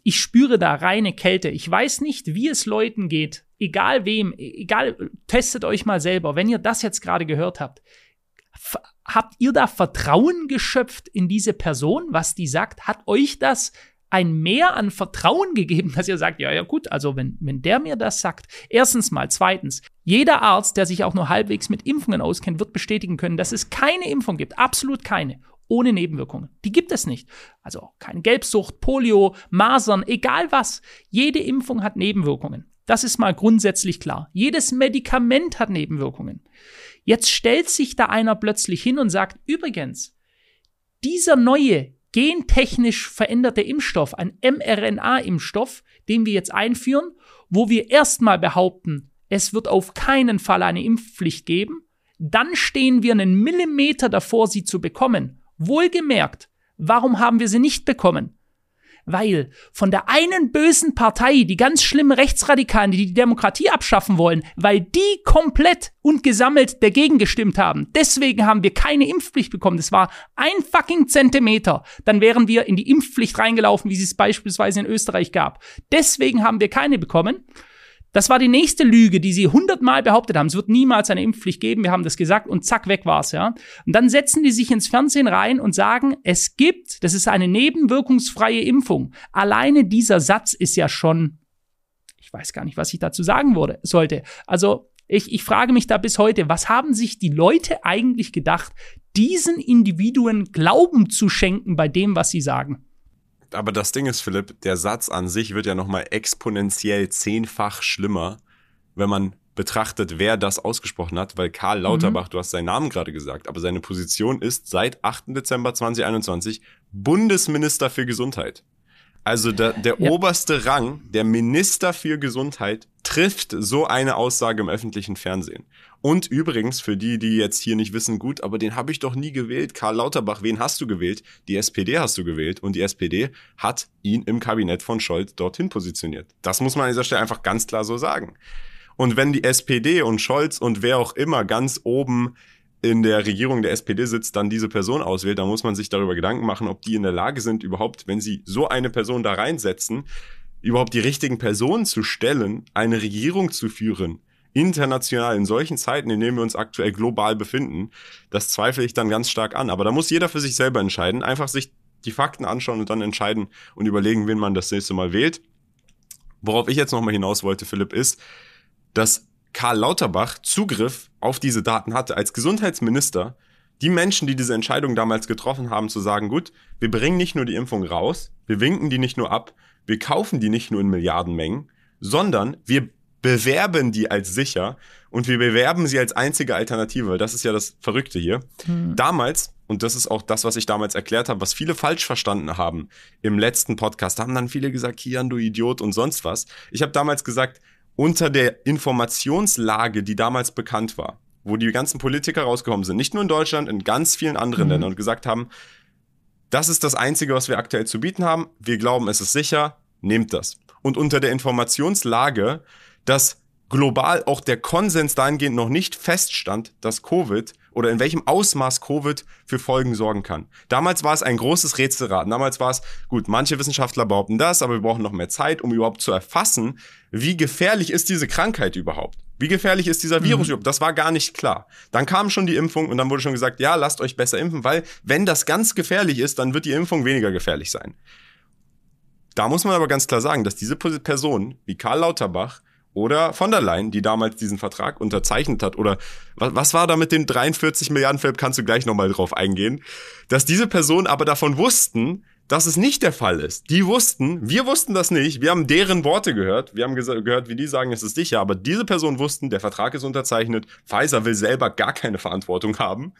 ich spüre da reine Kälte. Ich weiß nicht, wie es Leuten geht, egal wem, egal, testet euch mal selber, wenn ihr das jetzt gerade gehört habt. Habt ihr da Vertrauen geschöpft in diese Person, was die sagt? Hat euch das ein Mehr an Vertrauen gegeben, dass ihr sagt, ja, ja gut, also wenn, wenn der mir das sagt, erstens mal, zweitens, jeder Arzt, der sich auch nur halbwegs mit Impfungen auskennt, wird bestätigen können, dass es keine Impfung gibt, absolut keine, ohne Nebenwirkungen. Die gibt es nicht. Also keine Gelbsucht, Polio, Masern, egal was. Jede Impfung hat Nebenwirkungen. Das ist mal grundsätzlich klar. Jedes Medikament hat Nebenwirkungen. Jetzt stellt sich da einer plötzlich hin und sagt, übrigens, dieser neue gentechnisch veränderte Impfstoff, ein mRNA-Impfstoff, den wir jetzt einführen, wo wir erstmal behaupten, es wird auf keinen Fall eine Impfpflicht geben, dann stehen wir einen Millimeter davor, sie zu bekommen. Wohlgemerkt, warum haben wir sie nicht bekommen? weil von der einen bösen Partei, die ganz schlimmen Rechtsradikalen, die die Demokratie abschaffen wollen, weil die komplett und gesammelt dagegen gestimmt haben. Deswegen haben wir keine Impfpflicht bekommen. Das war ein fucking Zentimeter. Dann wären wir in die Impfpflicht reingelaufen, wie sie es beispielsweise in Österreich gab. Deswegen haben wir keine bekommen. Das war die nächste Lüge, die sie hundertmal behauptet haben. Es wird niemals eine Impfpflicht geben. Wir haben das gesagt und zack, weg war's, ja. Und dann setzen die sich ins Fernsehen rein und sagen, es gibt, das ist eine nebenwirkungsfreie Impfung. Alleine dieser Satz ist ja schon, ich weiß gar nicht, was ich dazu sagen würde, sollte. Also, ich, ich frage mich da bis heute, was haben sich die Leute eigentlich gedacht, diesen Individuen Glauben zu schenken bei dem, was sie sagen? Aber das Ding ist, Philipp, der Satz an sich wird ja nochmal exponentiell zehnfach schlimmer, wenn man betrachtet, wer das ausgesprochen hat, weil Karl Lauterbach, mhm. du hast seinen Namen gerade gesagt, aber seine Position ist seit 8. Dezember 2021 Bundesminister für Gesundheit. Also der, der ja. oberste Rang, der Minister für Gesundheit trifft so eine Aussage im öffentlichen Fernsehen? Und übrigens, für die, die jetzt hier nicht wissen, gut, aber den habe ich doch nie gewählt. Karl Lauterbach, wen hast du gewählt? Die SPD hast du gewählt. Und die SPD hat ihn im Kabinett von Scholz dorthin positioniert. Das muss man an dieser Stelle einfach ganz klar so sagen. Und wenn die SPD und Scholz und wer auch immer ganz oben in der Regierung der SPD sitzt, dann diese Person auswählt, dann muss man sich darüber Gedanken machen, ob die in der Lage sind, überhaupt, wenn sie so eine Person da reinsetzen, überhaupt die richtigen Personen zu stellen, eine Regierung zu führen, international in solchen Zeiten, in denen wir uns aktuell global befinden, das zweifle ich dann ganz stark an. Aber da muss jeder für sich selber entscheiden, einfach sich die Fakten anschauen und dann entscheiden und überlegen, wen man das nächste Mal wählt. Worauf ich jetzt nochmal hinaus wollte, Philipp, ist, dass Karl Lauterbach Zugriff auf diese Daten hatte als Gesundheitsminister. Die Menschen, die diese Entscheidung damals getroffen haben, zu sagen, gut, wir bringen nicht nur die Impfung raus, wir winken die nicht nur ab, wir kaufen die nicht nur in Milliardenmengen, sondern wir bewerben die als sicher und wir bewerben sie als einzige Alternative. Das ist ja das Verrückte hier. Hm. Damals, und das ist auch das, was ich damals erklärt habe, was viele falsch verstanden haben im letzten Podcast, haben dann viele gesagt, Kian, du Idiot und sonst was. Ich habe damals gesagt, unter der Informationslage, die damals bekannt war, wo die ganzen Politiker rausgekommen sind, nicht nur in Deutschland, in ganz vielen anderen mhm. Ländern und gesagt haben, das ist das Einzige, was wir aktuell zu bieten haben. Wir glauben, es ist sicher. Nehmt das. Und unter der Informationslage, dass global auch der Konsens dahingehend noch nicht feststand, dass Covid oder in welchem Ausmaß Covid für Folgen sorgen kann. Damals war es ein großes Rätselraten. Damals war es, gut, manche Wissenschaftler behaupten das, aber wir brauchen noch mehr Zeit, um überhaupt zu erfassen, wie gefährlich ist diese Krankheit überhaupt. Wie gefährlich ist dieser Virus mhm. überhaupt? Das war gar nicht klar. Dann kam schon die Impfung und dann wurde schon gesagt, ja, lasst euch besser impfen, weil wenn das ganz gefährlich ist, dann wird die Impfung weniger gefährlich sein. Da muss man aber ganz klar sagen, dass diese Person wie Karl Lauterbach oder von der Leyen, die damals diesen Vertrag unterzeichnet hat, oder was, was war da mit den 43 Milliarden, Philipp, kannst du gleich nochmal drauf eingehen, dass diese Personen aber davon wussten, dass es nicht der Fall ist. Die wussten, wir wussten das nicht, wir haben deren Worte gehört, wir haben gehört, wie die sagen, es ist sicher, aber diese Personen wussten, der Vertrag ist unterzeichnet, Pfizer will selber gar keine Verantwortung haben,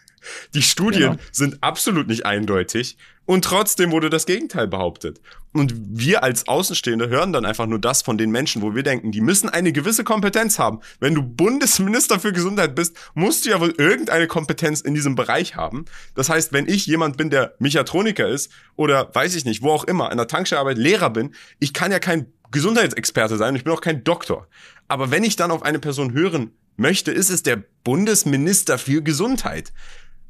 die Studien genau. sind absolut nicht eindeutig und trotzdem wurde das Gegenteil behauptet. Und wir als Außenstehende hören dann einfach nur das von den Menschen, wo wir denken, die müssen eine gewisse Kompetenz haben. Wenn du Bundesminister für Gesundheit bist, musst du ja wohl irgendeine Kompetenz in diesem Bereich haben. Das heißt, wenn ich jemand bin, der Mechatroniker ist oder weiß ich nicht, wo auch immer, an der Tankstelle arbeitet, Lehrer bin, ich kann ja kein Gesundheitsexperte sein, ich bin auch kein Doktor. Aber wenn ich dann auf eine Person hören möchte, ist es der Bundesminister für Gesundheit.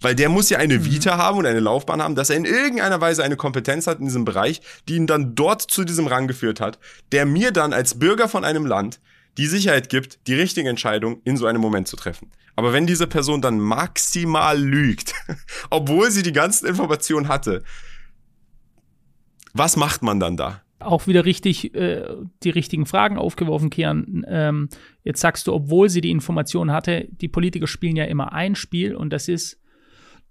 Weil der muss ja eine mhm. Vita haben und eine Laufbahn haben, dass er in irgendeiner Weise eine Kompetenz hat in diesem Bereich, die ihn dann dort zu diesem Rang geführt hat, der mir dann als Bürger von einem Land die Sicherheit gibt, die richtige Entscheidung in so einem Moment zu treffen. Aber wenn diese Person dann maximal lügt, obwohl sie die ganzen Informationen hatte, was macht man dann da? Auch wieder richtig äh, die richtigen Fragen aufgeworfen, Kian. Ähm, jetzt sagst du, obwohl sie die Informationen hatte, die Politiker spielen ja immer ein Spiel und das ist,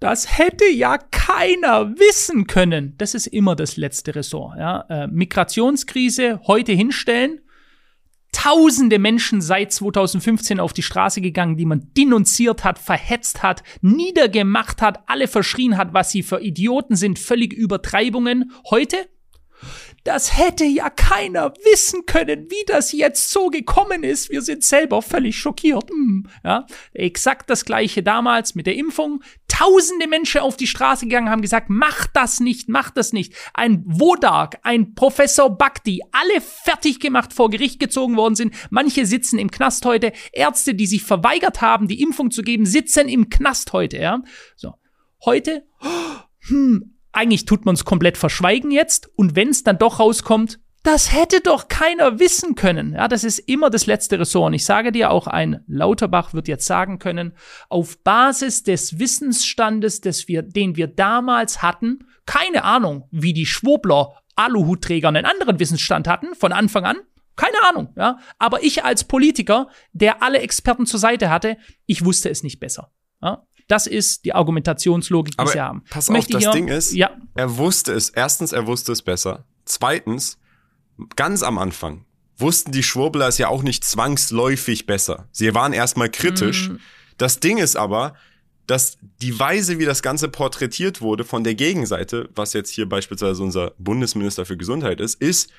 das hätte ja keiner wissen können. Das ist immer das letzte Ressort. Ja? Äh, Migrationskrise heute hinstellen. Tausende Menschen seit 2015 auf die Straße gegangen, die man denunziert hat, verhetzt hat, niedergemacht hat, alle verschrien hat, was sie für Idioten sind, völlig Übertreibungen. Heute das hätte ja keiner wissen können, wie das jetzt so gekommen ist. Wir sind selber völlig schockiert. Hm, ja, exakt das gleiche damals mit der Impfung. Tausende Menschen auf die Straße gegangen haben gesagt, mach das nicht, mach das nicht. Ein Wodak, ein Professor Bakti, alle fertig gemacht vor Gericht gezogen worden sind. Manche sitzen im Knast heute. Ärzte, die sich verweigert haben, die Impfung zu geben, sitzen im Knast heute. Ja, so heute. Hm, eigentlich tut man es komplett verschweigen jetzt und wenn es dann doch rauskommt, das hätte doch keiner wissen können. Ja, das ist immer das letzte Ressort. Und ich sage dir, auch ein Lauterbach wird jetzt sagen können, auf Basis des Wissensstandes, des wir, den wir damals hatten, keine Ahnung, wie die Schwobler Aluhutträger einen anderen Wissensstand hatten, von Anfang an, keine Ahnung, ja. Aber ich als Politiker, der alle Experten zur Seite hatte, ich wusste es nicht besser. Ja? Das ist die Argumentationslogik, die sie haben. Pass auf, das Ding ist, ja. er wusste es. Erstens, er wusste es besser. Zweitens, ganz am Anfang wussten die Schwurbler es ja auch nicht zwangsläufig besser. Sie waren erstmal kritisch. Mm. Das Ding ist aber, dass die Weise, wie das Ganze porträtiert wurde von der Gegenseite, was jetzt hier beispielsweise unser Bundesminister für Gesundheit ist, ist,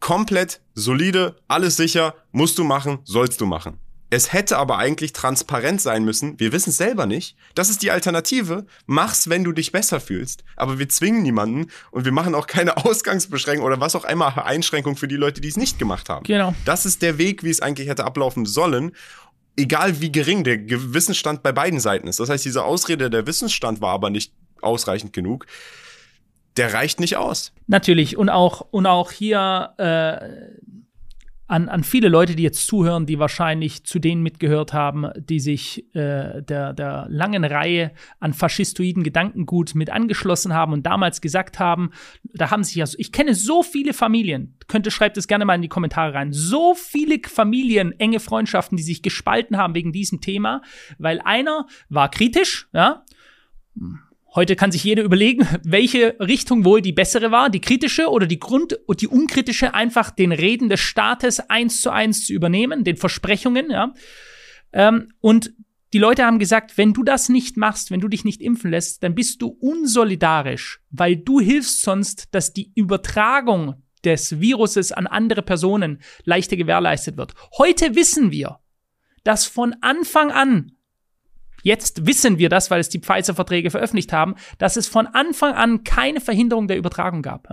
komplett solide, alles sicher, musst du machen, sollst du machen. Es hätte aber eigentlich transparent sein müssen. Wir wissen es selber nicht. Das ist die Alternative. Mach's, wenn du dich besser fühlst. Aber wir zwingen niemanden und wir machen auch keine Ausgangsbeschränkung oder was auch immer Einschränkung für die Leute, die es nicht gemacht haben. Genau. Das ist der Weg, wie es eigentlich hätte ablaufen sollen. Egal wie gering der Wissensstand bei beiden Seiten ist. Das heißt, diese Ausrede, der Wissensstand war aber nicht ausreichend genug der reicht nicht aus. Natürlich. Und auch, und auch hier äh, an, an viele Leute, die jetzt zuhören, die wahrscheinlich zu denen mitgehört haben, die sich äh, der, der langen Reihe an faschistoiden Gedankengut mit angeschlossen haben und damals gesagt haben, da haben sich ja, ich kenne so viele Familien, könnte, schreibt es gerne mal in die Kommentare rein, so viele Familien, enge Freundschaften, die sich gespalten haben wegen diesem Thema, weil einer war kritisch, ja, Heute kann sich jeder überlegen, welche Richtung wohl die bessere war, die kritische oder die Grund- und die unkritische, einfach den Reden des Staates eins zu eins zu übernehmen, den Versprechungen, ja. Ähm, und die Leute haben gesagt, wenn du das nicht machst, wenn du dich nicht impfen lässt, dann bist du unsolidarisch, weil du hilfst sonst, dass die Übertragung des Viruses an andere Personen leichter gewährleistet wird. Heute wissen wir, dass von Anfang an Jetzt wissen wir das, weil es die Pfizer-Verträge veröffentlicht haben, dass es von Anfang an keine Verhinderung der Übertragung gab.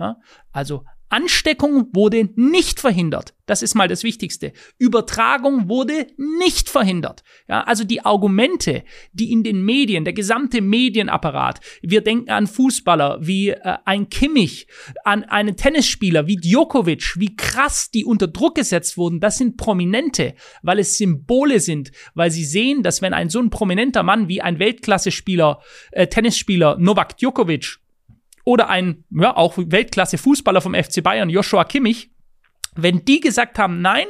Also Ansteckung wurde nicht verhindert. Das ist mal das Wichtigste. Übertragung wurde nicht verhindert. Ja, also die Argumente, die in den Medien, der gesamte Medienapparat, wir denken an Fußballer wie äh, ein Kimmich, an einen Tennisspieler wie Djokovic, wie krass die unter Druck gesetzt wurden, das sind Prominente, weil es Symbole sind, weil sie sehen, dass wenn ein so ein prominenter Mann wie ein Weltklasse-Spieler, äh, Tennisspieler Novak Djokovic oder ein, ja, auch Weltklasse-Fußballer vom FC Bayern, Joshua Kimmich, wenn die gesagt haben, nein,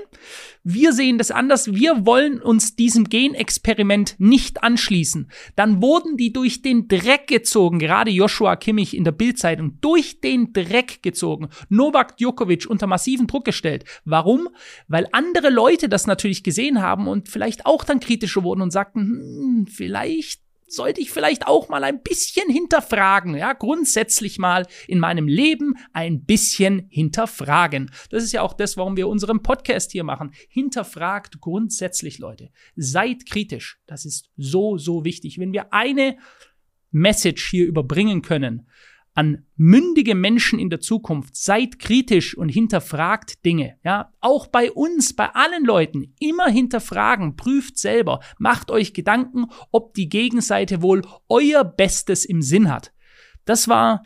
wir sehen das anders, wir wollen uns diesem Genexperiment nicht anschließen, dann wurden die durch den Dreck gezogen, gerade Joshua Kimmich in der Bildzeitung, durch den Dreck gezogen. Novak Djokovic unter massiven Druck gestellt. Warum? Weil andere Leute das natürlich gesehen haben und vielleicht auch dann kritischer wurden und sagten, hm, vielleicht sollte ich vielleicht auch mal ein bisschen hinterfragen, ja, grundsätzlich mal in meinem Leben ein bisschen hinterfragen. Das ist ja auch das, warum wir unseren Podcast hier machen. Hinterfragt grundsätzlich, Leute. Seid kritisch. Das ist so, so wichtig. Wenn wir eine Message hier überbringen können, an mündige Menschen in der Zukunft. Seid kritisch und hinterfragt Dinge. Ja, auch bei uns, bei allen Leuten, immer hinterfragen, prüft selber, macht euch Gedanken, ob die Gegenseite wohl euer Bestes im Sinn hat. Das war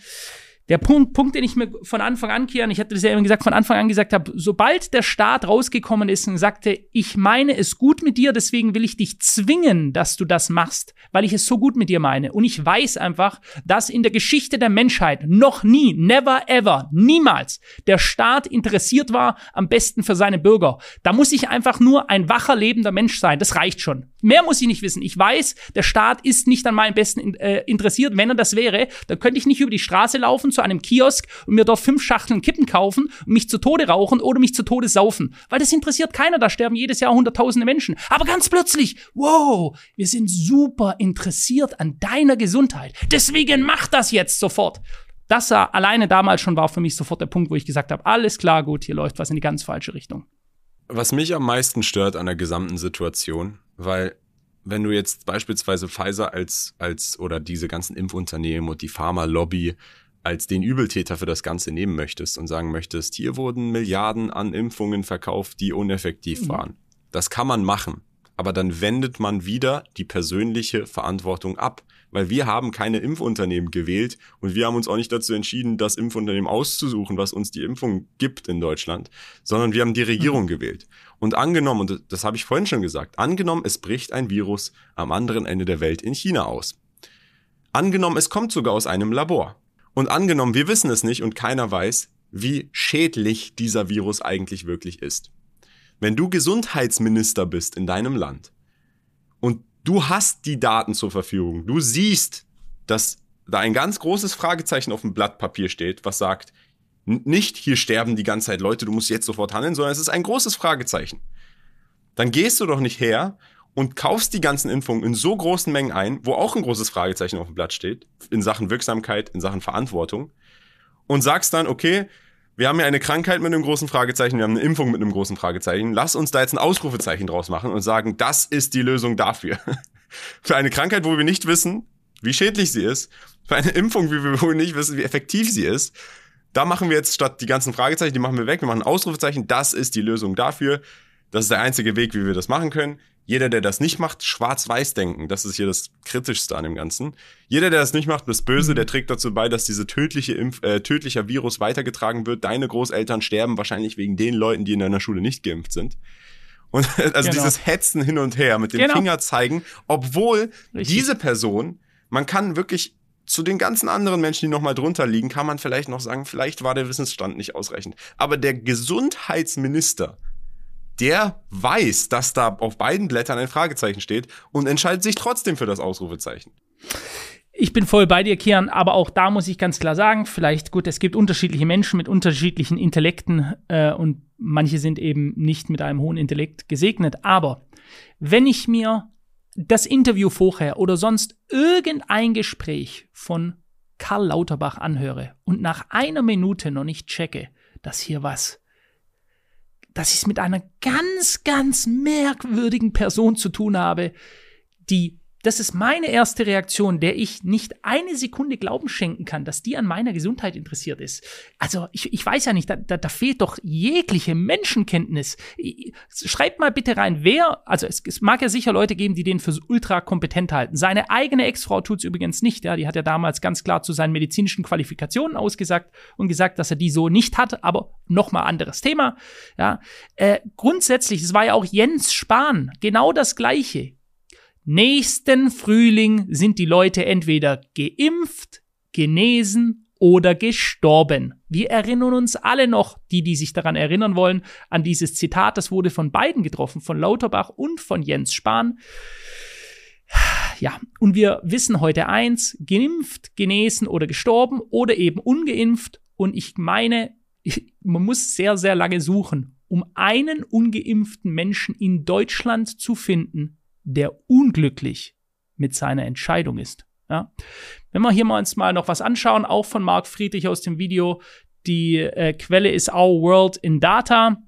der Punkt, Punkt, den ich mir von Anfang an, Kian, ich hatte das ja eben gesagt, von Anfang an gesagt habe, sobald der Staat rausgekommen ist und sagte, ich meine es gut mit dir, deswegen will ich dich zwingen, dass du das machst, weil ich es so gut mit dir meine. Und ich weiß einfach, dass in der Geschichte der Menschheit noch nie, never ever, niemals der Staat interessiert war, am besten für seine Bürger. Da muss ich einfach nur ein wacher, lebender Mensch sein. Das reicht schon. Mehr muss ich nicht wissen. Ich weiß, der Staat ist nicht an meinem Besten äh, interessiert. Wenn er das wäre, dann könnte ich nicht über die Straße laufen zu einem Kiosk und mir dort fünf Schachteln Kippen kaufen und mich zu Tode rauchen oder mich zu Tode saufen. Weil das interessiert keiner. Da sterben jedes Jahr hunderttausende Menschen. Aber ganz plötzlich, wow, wir sind super interessiert an deiner Gesundheit. Deswegen mach das jetzt sofort. Das alleine damals schon war für mich sofort der Punkt, wo ich gesagt habe, alles klar, gut, hier läuft was in die ganz falsche Richtung. Was mich am meisten stört an der gesamten Situation, weil wenn du jetzt beispielsweise Pfizer als, als oder diese ganzen Impfunternehmen und die Pharma-Lobby als den Übeltäter für das Ganze nehmen möchtest und sagen möchtest, hier wurden Milliarden an Impfungen verkauft, die uneffektiv mhm. waren. Das kann man machen, aber dann wendet man wieder die persönliche Verantwortung ab weil wir haben keine Impfunternehmen gewählt und wir haben uns auch nicht dazu entschieden, das Impfunternehmen auszusuchen, was uns die Impfung gibt in Deutschland, sondern wir haben die Regierung mhm. gewählt. Und angenommen, und das habe ich vorhin schon gesagt, angenommen, es bricht ein Virus am anderen Ende der Welt in China aus. Angenommen, es kommt sogar aus einem Labor. Und angenommen, wir wissen es nicht und keiner weiß, wie schädlich dieser Virus eigentlich wirklich ist. Wenn du Gesundheitsminister bist in deinem Land und du hast die Daten zur Verfügung. Du siehst, dass da ein ganz großes Fragezeichen auf dem Blatt Papier steht, was sagt, nicht hier sterben die ganze Zeit Leute, du musst jetzt sofort handeln, sondern es ist ein großes Fragezeichen. Dann gehst du doch nicht her und kaufst die ganzen Impfungen in so großen Mengen ein, wo auch ein großes Fragezeichen auf dem Blatt steht, in Sachen Wirksamkeit, in Sachen Verantwortung, und sagst dann, okay, wir haben ja eine Krankheit mit einem großen Fragezeichen, wir haben eine Impfung mit einem großen Fragezeichen. Lass uns da jetzt ein Ausrufezeichen draus machen und sagen, das ist die Lösung dafür. Für eine Krankheit, wo wir nicht wissen, wie schädlich sie ist, für eine Impfung, wie wir wohl nicht wissen, wie effektiv sie ist, da machen wir jetzt statt die ganzen Fragezeichen, die machen wir weg, wir machen ein Ausrufezeichen, das ist die Lösung dafür. Das ist der einzige Weg, wie wir das machen können. Jeder, der das nicht macht, schwarz-weiß denken. Das ist hier das Kritischste an dem Ganzen. Jeder, der das nicht macht, ist böse, der trägt dazu bei, dass diese tödliche Impf äh, tödlicher Virus weitergetragen wird. Deine Großeltern sterben wahrscheinlich wegen den Leuten, die in deiner Schule nicht geimpft sind. Und also Genau. dieses Hetzen hin und her mit dem Genau. Finger zeigen, obwohl Richtig. diese Person, man kann wirklich zu den ganzen anderen Menschen, die noch mal drunter liegen, kann man vielleicht noch sagen, vielleicht war der Wissensstand nicht ausreichend. Aber der Gesundheitsminister, der weiß, dass da auf beiden Blättern ein Fragezeichen steht und entscheidet sich trotzdem für das Ausrufezeichen. Ich bin voll bei dir, Kian, aber auch da muss ich ganz klar sagen, vielleicht gut, es gibt unterschiedliche Menschen mit unterschiedlichen Intellekten äh, und manche sind eben nicht mit einem hohen Intellekt gesegnet. Aber wenn ich mir das Interview vorher oder sonst irgendein Gespräch von Karl Lauterbach anhöre und nach einer Minute noch nicht checke, dass hier was, dass ich es mit einer ganz, ganz merkwürdigen Person zu tun habe, die, das ist meine erste Reaktion, der ich nicht eine Sekunde Glauben schenken kann, dass die an meiner Gesundheit interessiert ist. Also ich, ich weiß ja nicht, da, da, da fehlt doch jegliche Menschenkenntnis. Schreibt mal bitte rein, wer, also es, es mag ja sicher Leute geben, die den für ultra kompetent halten. Seine eigene Ex-Frau tut's übrigens nicht, ja, die hat ja damals ganz klar zu seinen medizinischen Qualifikationen ausgesagt und gesagt, dass er die so nicht hat, aber nochmal anderes Thema, ja. Äh, grundsätzlich, es war ja auch Jens Spahn, genau das Gleiche. Nächsten Frühling sind die Leute entweder geimpft, genesen oder gestorben. Wir erinnern uns alle noch, die, die sich daran erinnern wollen, an dieses Zitat. Das wurde von beiden getroffen, von Lauterbach und von Jens Spahn. Ja, und wir wissen heute eins, geimpft, genesen oder gestorben oder eben ungeimpft. Und ich meine, man muss sehr, sehr lange suchen, um einen ungeimpften Menschen in Deutschland zu finden, der unglücklich mit seiner Entscheidung ist. Ja? Wenn wir hier mal uns mal noch was anschauen, auch von Marc Friedrich aus dem Video, die äh, Quelle ist Our World in Data.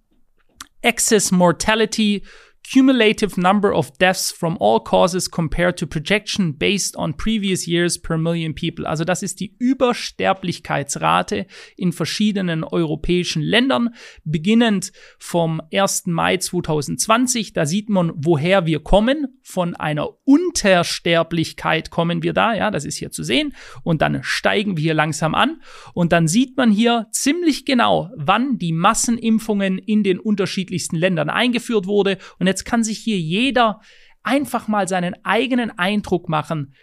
Excess Mortality, cumulative number of deaths from all causes compared to projection based on previous years per million people. Also das ist die Übersterblichkeitsrate in verschiedenen europäischen Ländern, beginnend vom 1. Mai 2020. Da sieht man, woher wir kommen. Von einer Untersterblichkeit kommen wir da, ja, das ist hier zu sehen. Und dann steigen wir hier langsam an. Und dann sieht man hier ziemlich genau, wann die Massenimpfungen in den unterschiedlichsten Ländern eingeführt wurde. Und jetzt kann sich hier jeder einfach mal seinen eigenen Eindruck machen,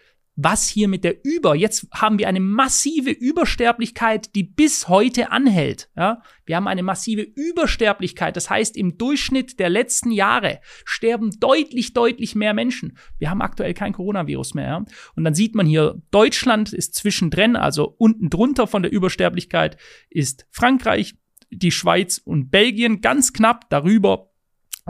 was hier mit der Über, jetzt haben wir eine massive Übersterblichkeit, die bis heute anhält. Ja? Wir haben eine massive Übersterblichkeit, das heißt im Durchschnitt der letzten Jahre sterben deutlich, deutlich mehr Menschen. Wir haben aktuell kein Coronavirus mehr. Ja? Und dann sieht man hier, Deutschland ist zwischendrin, also unten drunter von der Übersterblichkeit ist Frankreich, die Schweiz und Belgien ganz knapp darüber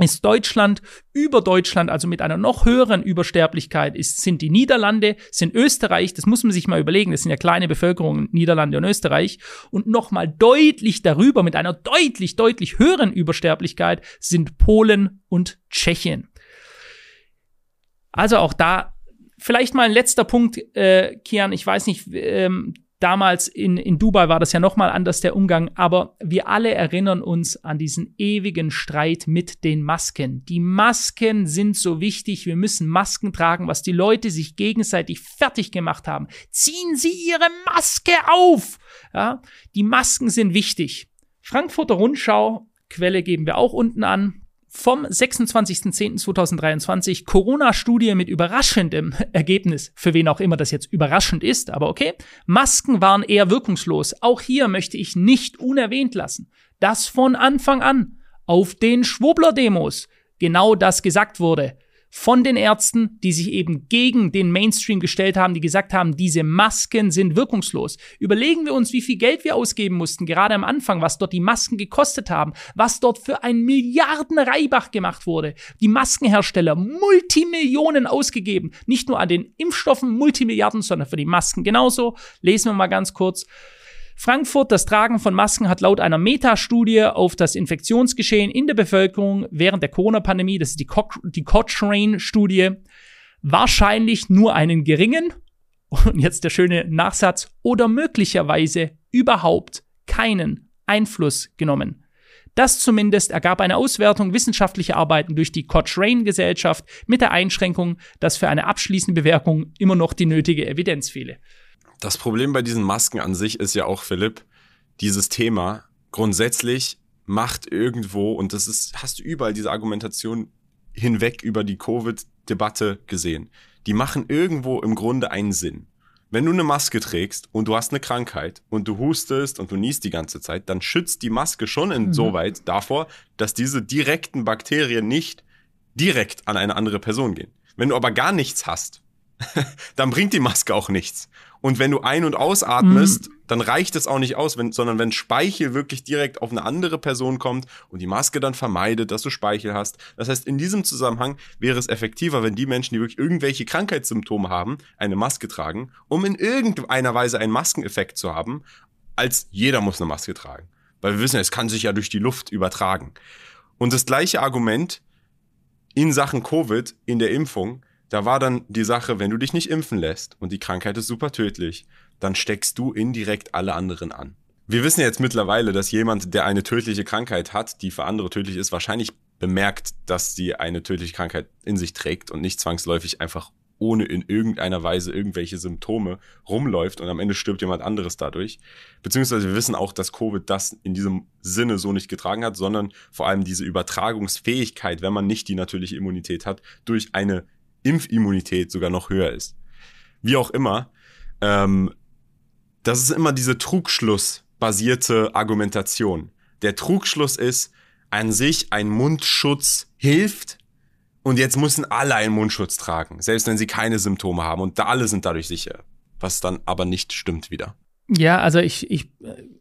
ist Deutschland, über Deutschland, also mit einer noch höheren Übersterblichkeit, ist, sind die Niederlande, sind Österreich, das muss man sich mal überlegen, das sind ja kleine Bevölkerungen, Niederlande und Österreich, und nochmal deutlich darüber, mit einer deutlich, deutlich höheren Übersterblichkeit, sind Polen und Tschechien. Also auch da, vielleicht mal ein letzter Punkt, äh, Kian, ich weiß nicht, ähm, Damals in, in Dubai war das ja nochmal anders der Umgang, aber wir alle erinnern uns an diesen ewigen Streit mit den Masken. Die Masken sind so wichtig, wir müssen Masken tragen, was die Leute sich gegenseitig fertig gemacht haben. Ziehen Sie Ihre Maske auf! Ja, die Masken sind wichtig. Frankfurter Rundschau, Quelle geben wir auch unten an vom 26.10.2023 Corona-Studie mit überraschendem Ergebnis, für wen auch immer das jetzt überraschend ist, aber okay. Masken waren eher wirkungslos. Auch hier möchte ich nicht unerwähnt lassen, dass von Anfang an auf den Schwurbler-Demos genau das gesagt wurde von den Ärzten, die sich eben gegen den Mainstream gestellt haben, die gesagt haben, diese Masken sind wirkungslos. Überlegen wir uns, wie viel Geld wir ausgeben mussten, gerade am Anfang, was dort die Masken gekostet haben, was dort für ein Milliarden-Reibach gemacht wurde. Die Maskenhersteller Multimillionen ausgegeben, nicht nur an den Impfstoffen Multimilliarden, sondern für die Masken genauso. Lesen wir mal ganz kurz. Frankfurt, das Tragen von Masken hat laut einer Metastudie auf das Infektionsgeschehen in der Bevölkerung während der Corona-Pandemie, das ist die, Co die Cochrane-Studie, wahrscheinlich nur einen geringen, und jetzt der schöne Nachsatz, oder möglicherweise überhaupt keinen Einfluss genommen. Das zumindest ergab eine Auswertung wissenschaftlicher Arbeiten durch die Cochrane-Gesellschaft mit der Einschränkung, dass für eine abschließende Bewertung immer noch die nötige Evidenz fehle. Das Problem bei diesen Masken an sich ist ja auch, Philipp, dieses Thema grundsätzlich macht irgendwo, und das ist, hast du überall diese Argumentation hinweg über die Covid-Debatte gesehen. Die machen irgendwo im Grunde einen Sinn. Wenn du eine Maske trägst und du hast eine Krankheit und du hustest und du niest die ganze Zeit, dann schützt die Maske schon Mhm. insoweit davor, dass diese direkten Bakterien nicht direkt an eine andere Person gehen. Wenn du aber gar nichts hast, dann bringt die Maske auch nichts. Und wenn du ein- und ausatmest, dann reicht es auch nicht aus, wenn, sondern wenn Speichel wirklich direkt auf eine andere Person kommt und die Maske dann vermeidet, dass du Speichel hast. Das heißt, in diesem Zusammenhang wäre es effektiver, wenn die Menschen, die wirklich irgendwelche Krankheitssymptome haben, eine Maske tragen, um in irgendeiner Weise einen Maskeneffekt zu haben, als jeder muss eine Maske tragen. Weil wir wissen, es kann sich ja durch die Luft übertragen. Und das gleiche Argument in Sachen Covid, in der Impfung, da war dann die Sache, wenn du dich nicht impfen lässt und die Krankheit ist super tödlich, dann steckst du indirekt alle anderen an. Wir wissen jetzt mittlerweile, dass jemand, der eine tödliche Krankheit hat, die für andere tödlich ist, wahrscheinlich bemerkt, dass sie eine tödliche Krankheit in sich trägt und nicht zwangsläufig einfach ohne in irgendeiner Weise irgendwelche Symptome rumläuft und am Ende stirbt jemand anderes dadurch. Beziehungsweise wir wissen auch, dass Covid das in diesem Sinne so nicht getragen hat, sondern vor allem diese Übertragungsfähigkeit, wenn man nicht die natürliche Immunität hat, durch eine Impfimmunität sogar noch höher ist. Wie auch immer, ähm, das ist immer diese Trugschluss-basierte Argumentation. Der Trugschluss ist, an sich ein Mundschutz hilft und jetzt müssen alle einen Mundschutz tragen, selbst wenn sie keine Symptome haben und da alle sind dadurch sicher, was dann aber nicht stimmt wieder. Ja, also ich, ich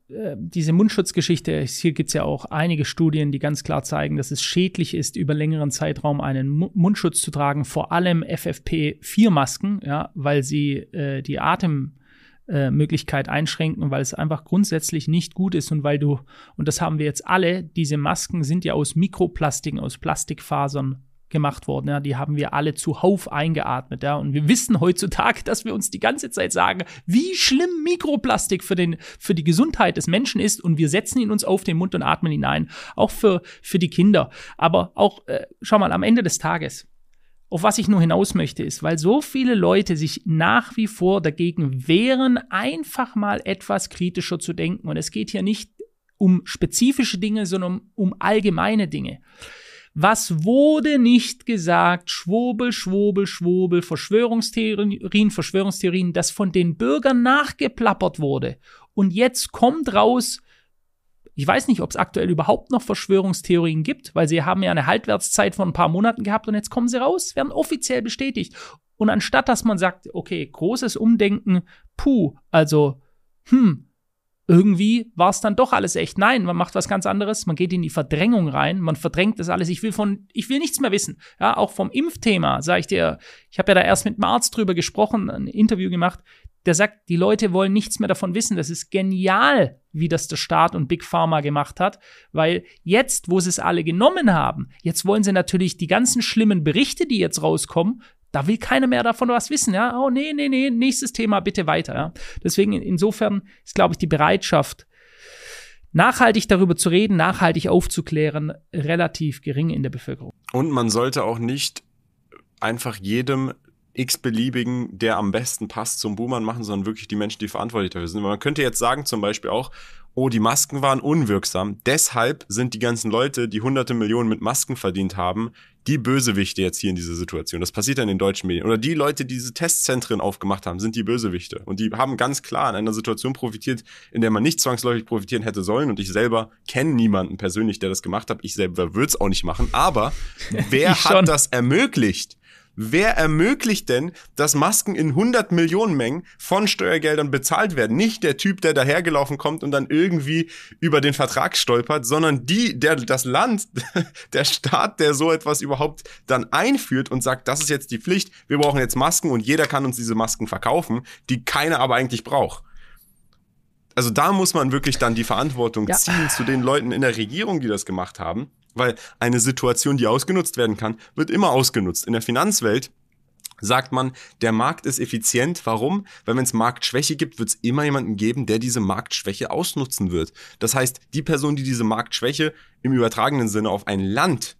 äh, diese Mundschutzgeschichte, hier gibt's ja auch einige Studien, die ganz klar zeigen, dass es schädlich ist, über längeren Zeitraum einen Mu Mundschutz zu tragen, vor allem FFP4-Masken, ja, weil sie äh, die Atemmöglichkeit einschränken, weil es einfach grundsätzlich nicht gut ist und weil du, und das haben wir jetzt alle, diese Masken sind ja aus Mikroplastiken, aus Plastikfasern gemacht worden. Ja, die haben wir alle zuhauf eingeatmet. Ja, und wir wissen heutzutage, dass wir uns die ganze Zeit sagen, wie schlimm Mikroplastik für, den, für die Gesundheit des Menschen ist. Und wir setzen ihn uns auf den Mund und atmen ihn ein. Auch für, für die Kinder. Aber auch, äh, schau mal, am Ende des Tages, auf was ich nur hinaus möchte, ist, weil so viele Leute sich nach wie vor dagegen wehren, einfach mal etwas kritischer zu denken. Und es geht hier nicht um spezifische Dinge, sondern um, um allgemeine Dinge. Was wurde nicht gesagt? Schwobel, Schwobel, Schwobel, Verschwörungstheorien, Verschwörungstheorien, das von den Bürgern nachgeplappert wurde. Und jetzt kommt raus, ich weiß nicht, ob es aktuell überhaupt noch Verschwörungstheorien gibt, weil sie haben ja eine Haltwertszeit von ein paar Monaten gehabt und jetzt kommen sie raus, werden offiziell bestätigt. Und anstatt dass man sagt, okay, großes Umdenken, puh, also, hm, irgendwie war es dann doch alles echt. Nein, man macht was ganz anderes. Man geht in die Verdrängung rein. Man verdrängt das alles. Ich will von, ich will nichts mehr wissen. Ja, auch vom Impfthema sage ich dir. Ich habe ja da erst mit einem Arzt drüber gesprochen, ein Interview gemacht. Der sagt, die Leute wollen nichts mehr davon wissen. Das ist genial, wie das der Staat und Big Pharma gemacht hat, weil jetzt, wo sie es alle genommen haben, jetzt wollen sie natürlich die ganzen schlimmen Berichte, die jetzt rauskommen, da will keiner mehr davon was wissen, ja. Oh, nee, nee, nee, nächstes Thema, bitte weiter, ja. Deswegen, insofern ist, glaube ich, die Bereitschaft, nachhaltig darüber zu reden, nachhaltig aufzuklären, relativ gering in der Bevölkerung. Und man sollte auch nicht einfach jedem x-beliebigen, der am besten passt, zum Buhmann machen, sondern wirklich die Menschen, die verantwortlich dafür sind. Man könnte jetzt sagen zum Beispiel auch, oh, die Masken waren unwirksam. Deshalb sind die ganzen Leute, die hunderte Millionen mit Masken verdient haben, die Bösewichte jetzt hier in dieser Situation. Das passiert dann in den deutschen Medien. Oder die Leute, die diese Testzentren aufgemacht haben, sind die Bösewichte. Und die haben ganz klar an einer Situation profitiert, in der man nicht zwangsläufig profitieren hätte sollen. Und ich selber kenne niemanden persönlich, der das gemacht hat. Ich selber würde es auch nicht machen. Aber wer hat das ermöglicht? Wer ermöglicht denn, dass Masken in 100 Millionen Mengen von Steuergeldern bezahlt werden? Nicht der Typ, der dahergelaufen kommt und dann irgendwie über den Vertrag stolpert, sondern die, der, das Land, der Staat, der so etwas überhaupt dann einführt und sagt, das ist jetzt die Pflicht, wir brauchen jetzt Masken und jeder kann uns diese Masken verkaufen, die keiner aber eigentlich braucht. also da muss man wirklich dann die Verantwortung Ja. ziehen zu den Leuten in der Regierung, die das gemacht haben, weil eine Situation, die ausgenutzt werden kann, wird immer ausgenutzt. In der Finanzwelt sagt man, der Markt ist effizient. Warum? Weil wenn es Marktschwäche gibt, wird es immer jemanden geben, der diese Marktschwäche ausnutzen wird. Das heißt, die Person, die diese Marktschwäche im übertragenen Sinne auf ein Land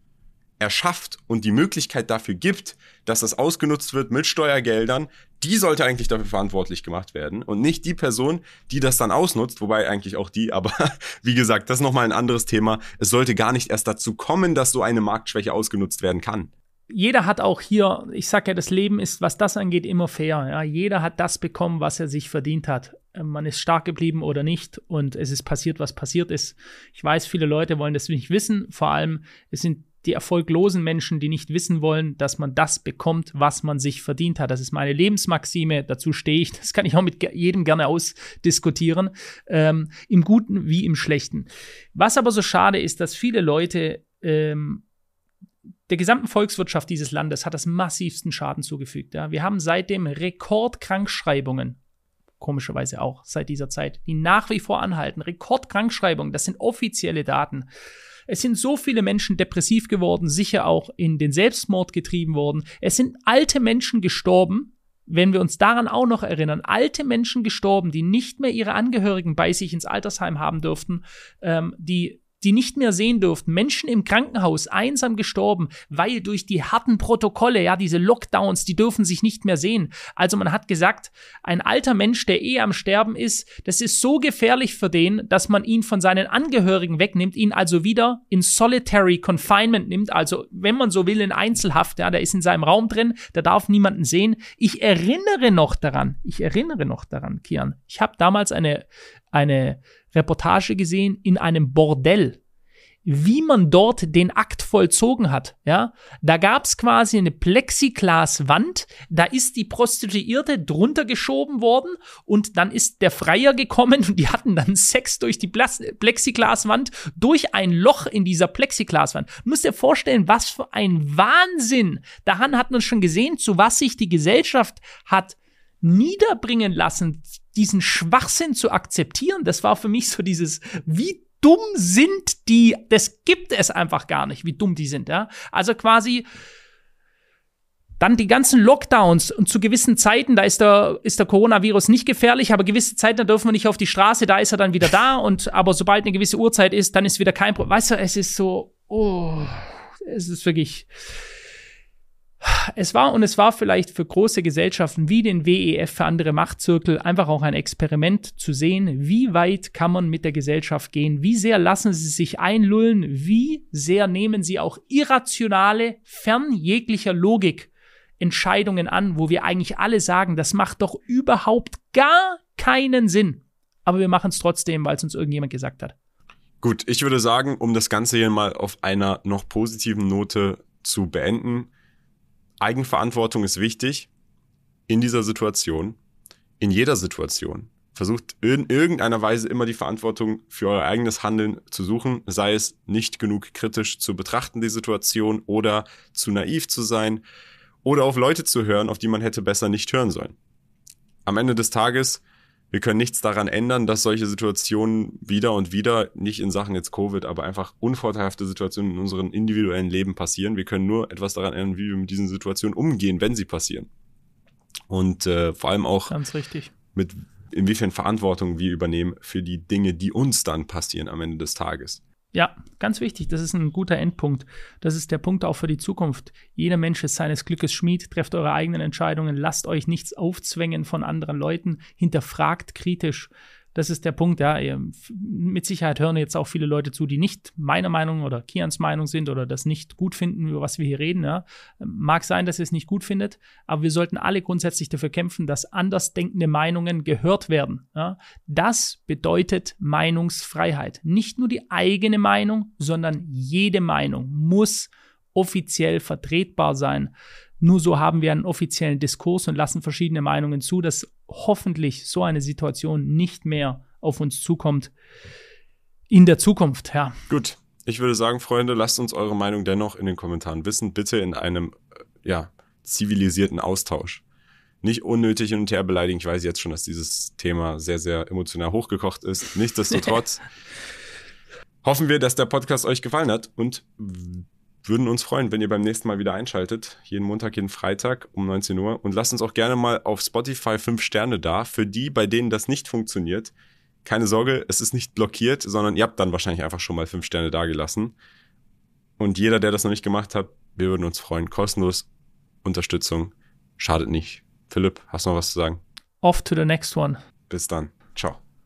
erschafft und die Möglichkeit dafür gibt, dass das ausgenutzt wird mit Steuergeldern, die sollte eigentlich dafür verantwortlich gemacht werden und nicht die Person, die das dann ausnutzt, wobei eigentlich auch die, aber wie gesagt, das ist nochmal ein anderes Thema. Es sollte gar nicht erst dazu kommen, dass so eine Marktschwäche ausgenutzt werden kann. jeder hat auch hier, ich sag ja, das Leben ist, was das angeht, immer fair. Ja? Jeder hat das bekommen, was er sich verdient hat. Äh, Man ist stark geblieben oder nicht und es ist passiert, was passiert ist. Ich weiß, viele Leute wollen das nicht wissen. Vor allem, es sind die erfolglosen Menschen, die nicht wissen wollen, dass man das bekommt, was man sich verdient hat. Das ist meine Lebensmaxime, dazu stehe ich. Das kann ich auch mit jedem gerne ausdiskutieren, ähm, im Guten wie im Schlechten. Was aber so schade ist, dass viele Leute ähm, der gesamten Volkswirtschaft dieses Landes hat das massivsten Schaden zugefügt. Ja. Wir haben seitdem Rekordkrankschreibungen, komischerweise auch seit dieser Zeit, die nach wie vor anhalten. Rekordkrankschreibungen, das sind offizielle Daten. Es sind so viele Menschen depressiv geworden, sicher auch in den Selbstmord getrieben worden. Es sind alte Menschen gestorben, wenn wir uns daran auch noch erinnern, alte Menschen gestorben, die nicht mehr ihre Angehörigen bei sich ins Altersheim haben durften, ähm, die die nicht mehr sehen durften, Menschen im Krankenhaus einsam gestorben, weil durch die harten Protokolle, ja, diese Lockdowns, die dürfen sich nicht mehr sehen. Also man hat gesagt, ein alter Mensch, der eh am Sterben ist, das ist so gefährlich für den, dass man ihn von seinen Angehörigen wegnimmt, ihn also wieder in Solitary Confinement nimmt, also wenn man so will, in Einzelhaft, ja, der ist in seinem Raum drin, der darf niemanden sehen. Ich erinnere noch daran, ich erinnere noch daran, Kian, ich habe damals eine, eine Reportage gesehen in einem Bordell, wie man dort den Akt vollzogen hat. Ja, da gab es quasi eine Plexiglaswand, da ist die Prostituierte drunter geschoben worden und dann ist der Freier gekommen und die hatten dann Sex durch die Plexiglaswand, durch ein Loch in dieser Plexiglaswand. Du musst dir vorstellen, was für ein Wahnsinn. Daran hat man schon gesehen, zu was sich die Gesellschaft hat niederbringen lassen, diesen Schwachsinn zu akzeptieren. Das war für mich so dieses, wie dumm sind die, das gibt es einfach gar nicht, wie dumm die sind, ja. Also quasi, dann die ganzen Lockdowns und zu gewissen Zeiten, da ist der, ist der Coronavirus nicht gefährlich, aber gewisse Zeiten, da dürfen wir nicht auf die Straße, da ist er dann wieder da und aber sobald eine gewisse Uhrzeit ist, dann ist wieder kein Problem. Weißt du, es ist so, oh, es ist wirklich, es war und es war vielleicht für große Gesellschaften wie den WEF, für andere Machtzirkel einfach auch ein Experiment zu sehen, wie weit kann man mit der Gesellschaft gehen, wie sehr lassen sie sich einlullen, wie sehr nehmen sie auch irrationale, fern jeglicher Logik Entscheidungen an, wo wir eigentlich alle sagen, das macht doch überhaupt gar keinen Sinn. Aber wir machen es trotzdem, weil es uns irgendjemand gesagt hat. Gut, ich würde sagen, um das Ganze hier mal auf einer noch positiven Note zu beenden, Eigenverantwortung ist wichtig in dieser Situation, in jeder Situation. Versucht in irgendeiner Weise immer die Verantwortung für euer eigenes Handeln zu suchen, sei es nicht genug kritisch zu betrachten, die Situation, oder zu naiv zu sein, oder auf Leute zu hören, auf die man hätte besser nicht hören sollen. Am Ende des Tages, wir können nichts daran ändern, dass solche Situationen wieder und wieder, nicht in Sachen jetzt Covid, aber einfach unvorteilhafte Situationen in unserem individuellen Leben passieren. Wir können nur etwas daran ändern, wie wir mit diesen Situationen umgehen, wenn sie passieren. Und äh, vor allem auch Ganz richtig. mit inwiefern Verantwortung wir übernehmen für die Dinge, die uns dann passieren am Ende des Tages. Ja, ganz wichtig. Das ist ein guter Endpunkt. Das ist der Punkt auch für die Zukunft. Jeder Mensch ist seines Glückes Schmied. Trefft eure eigenen Entscheidungen. Lasst euch nichts aufzwängen von anderen Leuten. Hinterfragt kritisch. Das ist der Punkt, ja. Mit Sicherheit hören jetzt auch viele Leute zu, die nicht meiner Meinung oder Kians Meinung sind oder das nicht gut finden, über was wir hier reden. Ja. Mag sein, dass ihr es nicht gut findet, aber wir sollten alle grundsätzlich dafür kämpfen, dass andersdenkende Meinungen gehört werden. Ja. Das bedeutet Meinungsfreiheit. Nicht nur die eigene Meinung, sondern jede Meinung muss offiziell vertretbar sein. Nur so haben wir einen offiziellen Diskurs und lassen verschiedene Meinungen zu, dass hoffentlich so eine Situation nicht mehr auf uns zukommt in der Zukunft. Ja, Gut, ich würde sagen, Freunde, lasst uns eure Meinung dennoch in den Kommentaren wissen. Bitte in einem, äh, ja, zivilisierten Austausch. nicht unnötig hin und her beleidigen. Ich weiß jetzt schon, dass dieses Thema sehr, sehr emotional hochgekocht ist. Nichtsdestotrotz hoffen wir, dass der Podcast euch gefallen hat und würden uns freuen, wenn ihr beim nächsten Mal wieder einschaltet. Jeden Montag, jeden Freitag um 19 Uhr. Und lasst uns auch gerne mal auf Spotify fünf Sterne da. Für die, bei denen das nicht funktioniert, keine Sorge, es ist nicht blockiert, sondern ihr habt dann wahrscheinlich einfach schon mal fünf Sterne dagelassen. Und jeder, der das noch nicht gemacht hat, wir würden uns freuen. Kostenlos Unterstützung. Schadet nicht. Philipp, hast du noch was zu sagen? Off to the next one. Bis dann.